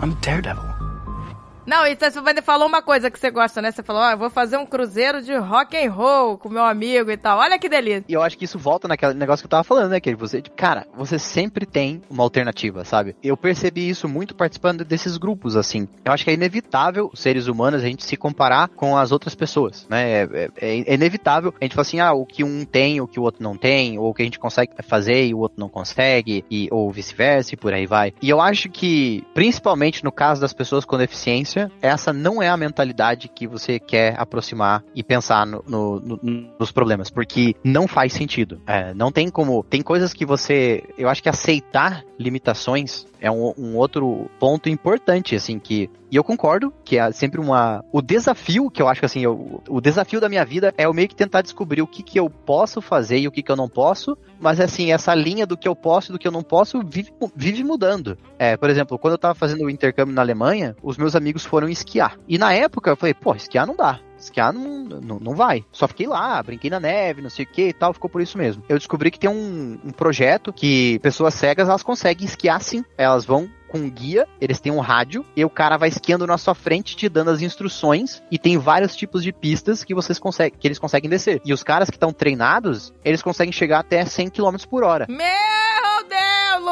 I'm Daredevil. Não, e você falou uma coisa que você gosta, né? Você falou, ó, eu vou fazer um cruzeiro de rock and roll com meu amigo e tal. Olha que delícia. E eu acho que isso volta naquele negócio que eu tava falando, né? Que você, tipo, cara, você sempre tem uma alternativa, sabe? Eu percebi isso muito participando desses grupos, assim. Eu acho que é inevitável, seres humanos, a gente se comparar com as outras pessoas, né? É, é- é inevitável a gente falar assim, ah, o que um tem, o que o outro não tem, ou o que a gente consegue fazer e o outro não consegue, e, ou vice-versa, e por aí vai. E eu acho que, principalmente no caso das pessoas com deficiência, essa não é a mentalidade que você quer aproximar e pensar no- no- no- nos problemas, porque não faz sentido. É, não tem como. Tem coisas que você. Eu acho que aceitar limitações é um, um outro ponto importante, assim, que. E eu concordo que é sempre uma. O desafio que eu acho que assim, eu, o desafio da minha vida é eu meio que tentar descobrir o que, que eu posso fazer e o que, que eu não posso, mas assim, essa linha do que eu posso e do que eu não posso vive, vive mudando. É, por exemplo, quando eu tava fazendo o intercâmbio na Alemanha, os meus amigos foram esquiar. E na época eu falei, pô, esquiar não dá. Esquiar não, não, não vai. Só fiquei lá, brinquei na neve, não sei o que e tal, ficou por isso mesmo. Eu descobri que tem um, um projeto que pessoas cegas elas conseguem esquiar sim. Elas vão com guia, eles têm um rádio, e o cara vai esquiando na sua frente, te dando as instruções, e tem vários tipos de pistas que vocês conseguem, que eles conseguem descer. E os caras que estão treinados, eles conseguem chegar até 100 km por hora. Meu Deus,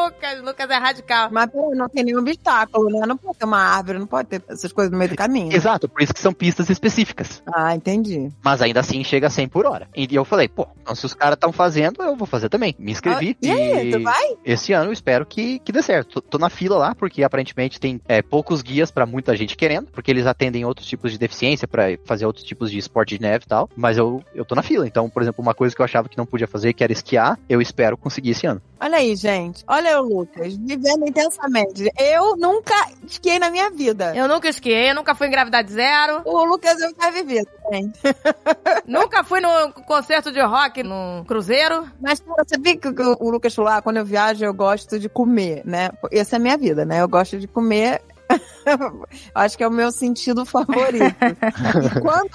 Lucas. Lucas é radical. Mas peraí, não tem nenhum obstáculo, né? Não pode ter uma árvore, não pode ter essas coisas no meio do caminho. Exato, por isso que são pistas específicas. Ah, entendi. Mas ainda assim chega a 100 por hora. E eu falei, pô, então se os caras estão fazendo, eu vou fazer também. Me inscrevi. Ah, e aí, tu vai? Esse ano eu espero que, que dê certo. Tô, tô na fila lá, porque aparentemente tem é, poucos guias pra muita gente querendo, porque eles atendem outros tipos de deficiência pra fazer outros tipos de esporte de neve e tal. Mas eu, eu tô na fila. Então, por exemplo, uma coisa que eu achava que não podia fazer, que era esquiar, eu espero conseguir esse ano. Olha aí, gente. Olha o Lucas, vivendo intensamente. Eu nunca esquiei na minha vida. Eu nunca esquiei, nunca fui em gravidade zero, O Lucas eu já vivi, gente. nunca fui no concerto de rock no cruzeiro. Mas você viu que o o Lucas falou, ah, quando eu viajo eu gosto de comer, né? Essa é a minha vida, né? Eu gosto de comer. Acho que é o meu sentido favorito. e quando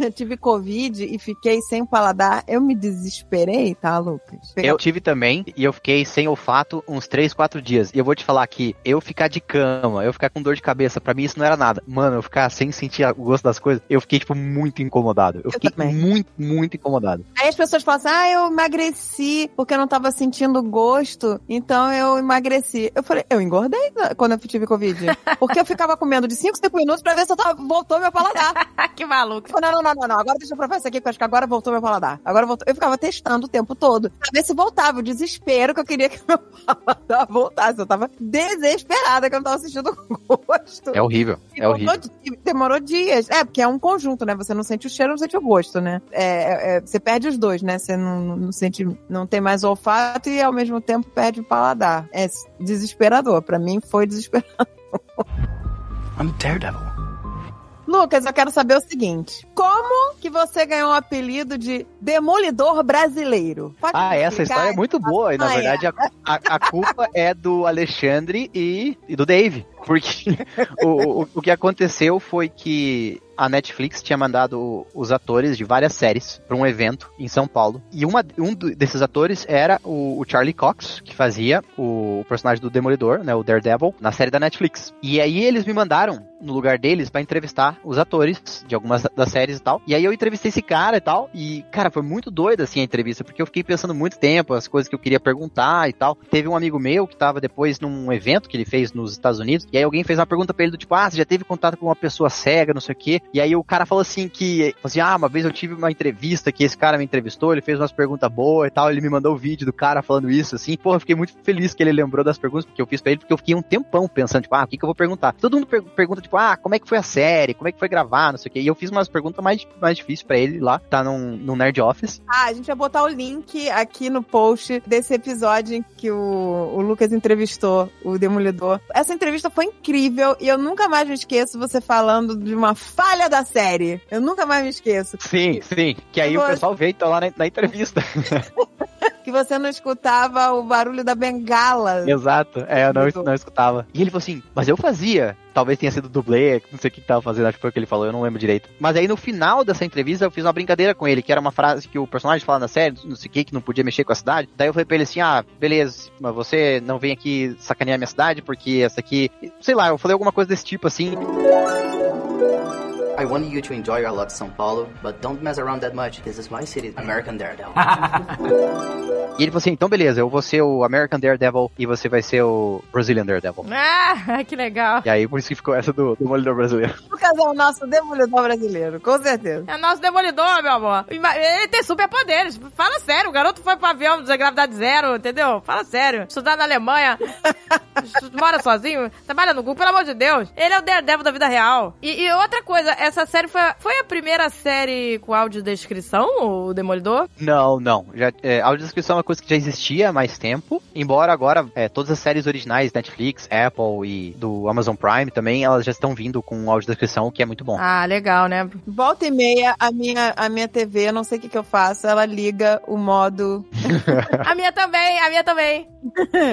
eu tive Covid e fiquei sem paladar, eu me desesperei, tá, Lucas? Eu tive também, e eu fiquei sem olfato uns 3, 4 dias. E eu vou te falar que eu ficar de cama, eu ficar com dor de cabeça, pra mim isso não era nada. Mano, eu ficar sem sentir o gosto das coisas, eu fiquei, tipo, muito incomodado. Eu fiquei também. muito, muito incomodado. Aí as pessoas falam assim: ah, eu emagreci porque eu não tava sentindo gosto, então eu emagreci. Eu falei, eu engordei quando eu tive Covid. Porque eu ficava comendo de 5, 5 minutos pra ver se eu tava, voltou meu paladar. que maluco. Não, não, não, não, não, agora deixa eu provar isso aqui, porque eu acho que agora voltou meu paladar. Agora voltou. Eu ficava testando o tempo todo pra ver se voltava. O desespero que eu queria que meu paladar voltasse. Eu tava desesperada que eu não tava sentindo gosto. É horrível, é horrível. Demorou dias. É, porque é um conjunto, né? Você não sente o cheiro, não sente o gosto, né? É, é- é- você perde os dois, né? Você não, não- não sente, não tem mais olfato e ao mesmo tempo perde o paladar. É desesperador. Pra mim foi desesperador. I'm Daredevil. Lucas, eu quero saber o seguinte: como que você ganhou o apelido de Demolidor Brasileiro? Pode Ah, essa história é muito boa, e na Ah, é. verdade a, a, a culpa é do Alexandre e, e do Dave. Porque o, o, o que aconteceu foi que a Netflix tinha mandado os atores de várias séries para um evento em São Paulo. E uma, um desses atores era o, o Charlie Cox, que fazia o, o personagem do Demolidor, né, o Daredevil, na série da Netflix. E aí eles me mandaram no lugar deles para entrevistar os atores de algumas das séries e tal. E aí eu entrevistei esse cara e tal. E, cara, foi muito doido assim a entrevista, porque eu fiquei pensando muito tempo as coisas que eu queria perguntar e tal. Teve um amigo meu que tava depois num evento que ele fez nos Estados Unidos. E aí alguém fez uma pergunta pra ele do tipo, ah, você já teve contato com uma pessoa cega, não sei o quê. E aí o cara falou assim que, assim, ah, uma vez eu tive uma entrevista que esse cara me entrevistou, ele fez umas perguntas boas e tal, ele me mandou o vídeo do cara falando isso, assim. Porra, eu fiquei muito feliz que ele lembrou das perguntas que eu fiz pra ele, porque eu fiquei um tempão pensando, tipo, ah, o que que eu vou perguntar? Todo mundo per- pergunta, tipo, ah, como é que foi a série? Como é que foi gravar, não sei o quê. E eu fiz umas perguntas mais, mais difíceis pra ele lá, tá num, num Nerd Office. Ah, a gente vai botar o link aqui no post desse episódio em que o, o Lucas entrevistou o Demolidor. Essa entrevista foi incrível e eu nunca mais me esqueço você falando de uma falha da série. Eu nunca mais me esqueço. Sim, sim. Que aí o Agora- pessoal veio então lá na, na entrevista. que você não escutava o barulho da bengala. Exato, é, eu não, não escutava. E ele falou assim, mas eu fazia. Talvez tenha sido dublê, não sei o que tava fazendo, acho que foi o que ele falou, eu não lembro direito. Mas aí no final dessa entrevista eu fiz uma brincadeira com ele, que era uma frase que o personagem fala na série, não sei o que, que não podia mexer com a cidade. Daí eu falei pra ele assim, ah, beleza, mas você não vem aqui sacanear minha cidade, porque essa aqui, sei lá, eu falei alguma coisa desse tipo assim. I want you to enjoy your love São Paulo, but don't mess around that much. This is my city, American Daredevil. E ele falou assim, então beleza, eu vou ser o American Daredevil e você vai ser o Brazilian Daredevil. Ah, que legal. E aí por isso que ficou essa do, do Demolidor brasileiro. Lucas é o nosso demolidor brasileiro, com certeza. É nosso demolidor, meu amor. Ele tem superpoderes. Fala sério, o garoto foi pro avião de gravidade zero, entendeu? Fala sério. Estudar na Alemanha. mora sozinho. Trabalha no Google, pelo amor de Deus. Ele é o Daredevil da vida real. E, e outra coisa, essa série foi, a- foi a primeira série com audiodescrição, o Demolidor? Não, não. Já, é, a audiodescrição é uma coisa que já existia há mais tempo. Embora agora é, todas as séries originais, Netflix, Apple e do Amazon Prime também, elas já estão vindo com audiodescrição, o que é muito bom. Ah, legal, né? Volta e meia, a minha, a minha TV, eu não sei o que, que eu faço, ela liga o modo. A minha também, a minha também.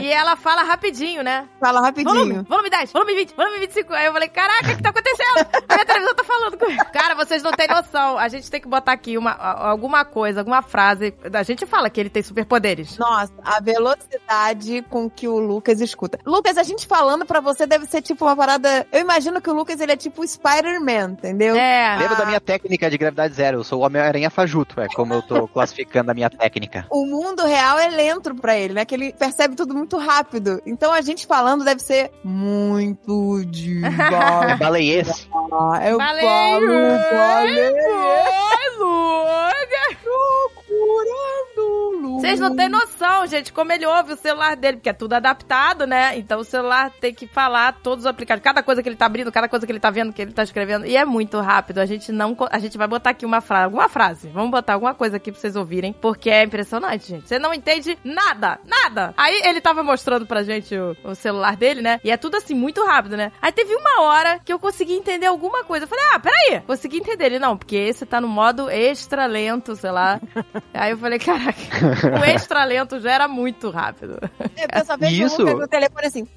E ela fala rapidinho, né? Fala Volume, rapidinho. volume 10, volume 20, volume 25. Aí eu falei, caraca, o que tá acontecendo? A minha televisão tá falando comigo. Cara, vocês não têm noção. A gente tem que botar aqui uma, alguma coisa, alguma frase. A gente fala que ele tem superpoderes. Nossa, a velocidade com que o Lucas escuta. Lucas, a gente falando pra você deve ser tipo uma parada. Eu imagino que o Lucas ele é tipo Spider-Man, entendeu? É. Lembra da minha técnica de gravidade zero? Eu sou o Homem-Aranha fajuto, é como eu tô classificando a minha técnica. O mundo real é lento pra ele, né? Que ele percebe tudo muito rápido. Então a gente falando deve ser muito É devagar. baleiês. Eu Falei, falei, Oi, Lucas. procurando. Vocês não têm noção, gente, como ele ouve o celular dele, porque é tudo adaptado, né? Então o celular tem que falar todos os aplicativos, cada coisa que ele tá abrindo, cada coisa que ele tá vendo, que ele tá escrevendo. E é muito rápido. A gente não. A gente vai botar aqui uma frase, alguma frase. Vamos botar alguma coisa aqui pra vocês ouvirem, porque é impressionante, gente. Você não entende nada, nada. Aí ele tava mostrando pra gente o, o celular dele, né? E é tudo assim, muito rápido, né? Aí teve uma hora que eu consegui entender alguma coisa. Eu falei, ah, peraí, consegui entender. Ele, não, porque esse tá no modo extra lento, sei lá. Aí eu falei, caraca, o extra lento já era muito rápido. Eu só vejo Isso. o no telefone assim.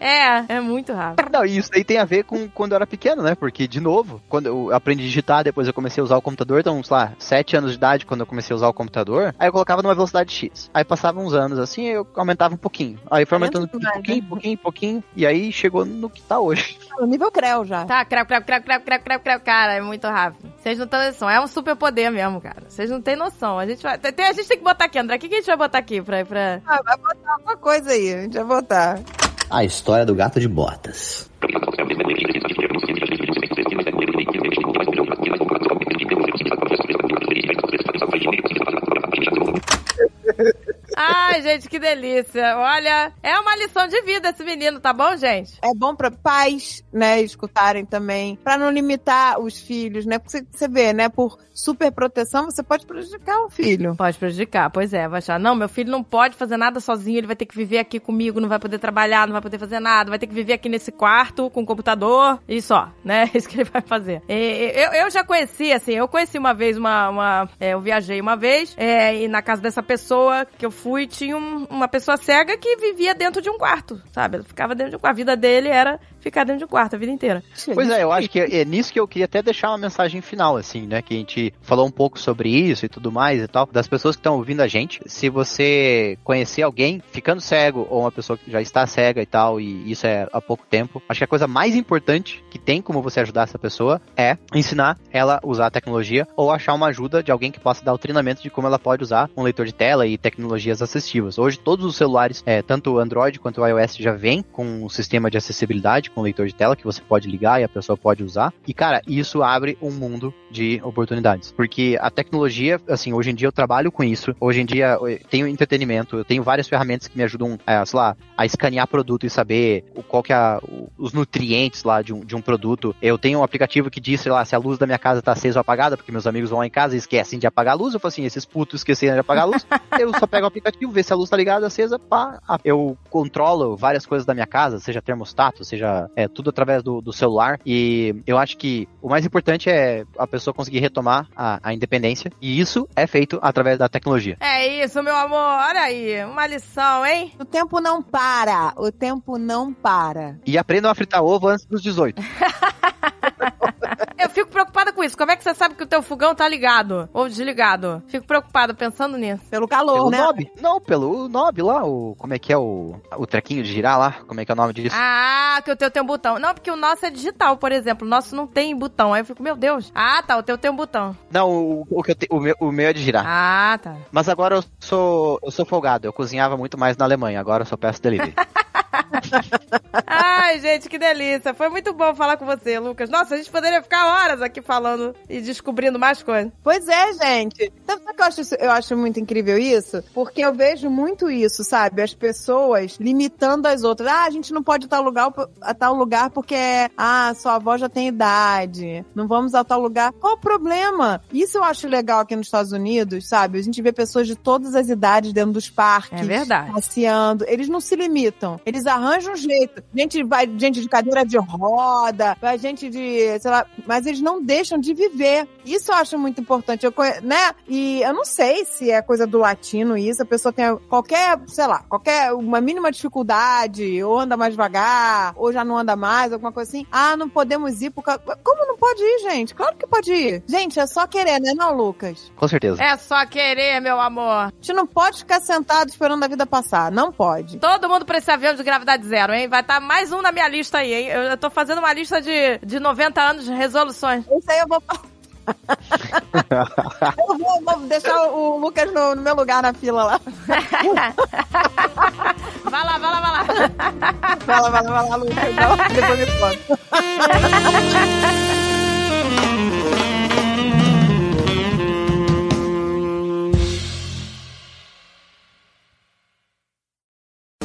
É, é muito rápido. Não, e isso aí tem a ver com quando eu era pequeno, né? Porque, de novo, quando eu aprendi a digitar, depois eu comecei a usar o computador, então, sei lá, sete anos de idade, quando eu comecei a usar o computador, aí eu colocava numa velocidade X. Aí passava uns anos assim, eu aumentava um pouquinho. Aí foi aumentando Aumenta um demais, pouquinho, né? pouquinho, pouquinho, e aí chegou no que tá hoje. O nível Creu já. Tá, creu, creu, creu, creu, creu, creu, creu, cara, é muito rápido. Vocês não têm noção, é um super poder mesmo, cara. Vocês não têm noção. A gente vai. Tem, a gente tem que botar aqui, André. O que, que a gente vai botar aqui pra. pra... Ah, vai botar alguma coisa aí. A gente vai botar. A história do gato de botas. Ai, gente, que delícia. Olha, é uma lição de vida esse menino, tá bom, gente? É bom pra pais, né, escutarem também, Pra não limitar os filhos, né? Porque você- vê, né, por super proteção você pode prejudicar o filho. Pode prejudicar, pois é. Vai achar, não, meu filho não pode fazer nada sozinho, ele vai ter que viver aqui comigo, não vai poder trabalhar, não vai poder fazer nada, vai ter que viver aqui nesse quarto com o computador e só, né? Isso que ele vai fazer. E, eu, eu já conheci, assim, eu conheci uma vez uma. uma é, eu viajei uma vez, é, e na casa dessa pessoa que eu fui, tinha um- uma pessoa cega que vivia dentro de um quarto, sabe? Ela ficava dentro de um quarto. A vida dele era ficar dentro de um quarto a vida inteira. Pois é, eu acho que é, é nisso que eu queria até deixar uma mensagem final, assim, né? Que a gente falou um pouco sobre isso e tudo mais e tal. Das pessoas que estão ouvindo a gente. Se você conhecer alguém ficando cego ou uma pessoa que já está cega e tal, e isso é há pouco tempo, acho que a coisa mais importante que tem como você ajudar essa pessoa é ensinar ela a usar a tecnologia ou achar uma ajuda de alguém que possa dar o treinamento de como ela pode usar um leitor de tela e tecnologias assistivas. Hoje, todos os celulares, é, tanto o Android quanto o iOS, já vem com um sistema de acessibilidade com leitor de tela que você pode ligar e a pessoa pode usar. E, cara, isso abre um mundo de oportunidades. Porque a tecnologia, assim, hoje em dia eu trabalho com isso. Hoje em dia eu tenho entretenimento, eu tenho várias ferramentas que me ajudam, é, sei lá, a escanear produto e saber o- qual que é a- os nutrientes lá de um, de um produto. Eu tenho um aplicativo que diz, sei lá, se a luz da minha casa tá acesa ou apagada, porque meus amigos vão lá em casa e esquecem de apagar a luz. Eu falo assim, esses putos esqueceram de apagar a luz. eu só pego o aplicativo, ver se a luz tá ligada, acesa, pá. Eu controlo várias coisas da minha casa, seja termostato, seja agora é tudo através do, do celular. E eu acho que o mais importante é a pessoa conseguir retomar a, a independência. E isso é feito através da tecnologia. É isso, meu amor. Olha aí, uma lição, hein? O tempo não para. O tempo não para. E aprendam a fritar ovo antes dos 18. Eu fico preocupada com isso. Como é que você sabe que o teu fogão tá ligado ou desligado? Fico preocupada pensando nisso. Pelo calor, Pelo né? Nob? Não, pelo Nob lá, o. Como é que é o. O trequinho de girar lá? Como é que é o nome disso? Ah, que o teu tem um botão. Não, porque o nosso é digital, por exemplo. O nosso não tem botão. Aí eu fico, meu Deus. Ah, tá, o teu tem um botão. Não, o, o, que eu te- o, meu, o meu é de girar. Ah, tá. Mas agora eu sou. Eu sou folgado. Eu cozinhava muito mais na Alemanha. Agora eu só peço delivery. Ai, gente, que delícia. Foi muito bom falar com você, Lucas. Nossa, a gente poderia ficar horas aqui falando e descobrindo mais coisas. Pois é, gente. Sabe o que eu acho, eu acho muito incrível isso? Porque eu vejo muito isso, sabe? As pessoas limitando as outras. Ah, a gente não pode ir a tal lugar, a tal lugar porque, ah, sua avó já tem idade. Não vamos a tal lugar. Qual o problema? Isso eu acho legal aqui nos Estados Unidos, sabe? A gente vê pessoas de todas as idades dentro dos parques. É verdade. Passeando. Eles não se limitam. Eles arranjam um jeito. Gente vai, gente de cadeira de roda, vai gente de, sei lá, mas eles não deixam de viver. Isso eu acho muito importante, eu, né? E eu não sei se é coisa do latino isso, a pessoa tem qualquer, sei lá, qualquer, uma mínima dificuldade, ou anda mais devagar, ou já não anda mais, alguma coisa assim. Ah, não podemos ir por causa... Como não pode ir, gente? Claro que pode ir. Gente, é só querer, né, não, Lucas? Com certeza. É só querer, meu amor. A gente não pode ficar sentado esperando a vida passar, não pode. Todo mundo pra esse avião de gravidade zero, hein? Vai estar mais um na minha lista aí, hein? Eu, eu tô fazendo uma lista de, de 90 anos de resoluções. Isso aí eu vou. eu vou, vou deixar o Lucas no, no meu lugar na fila lá. Vai lá, vai lá, vai lá. Vai lá, vai lá, vai lá, Lucas. Depois me conta.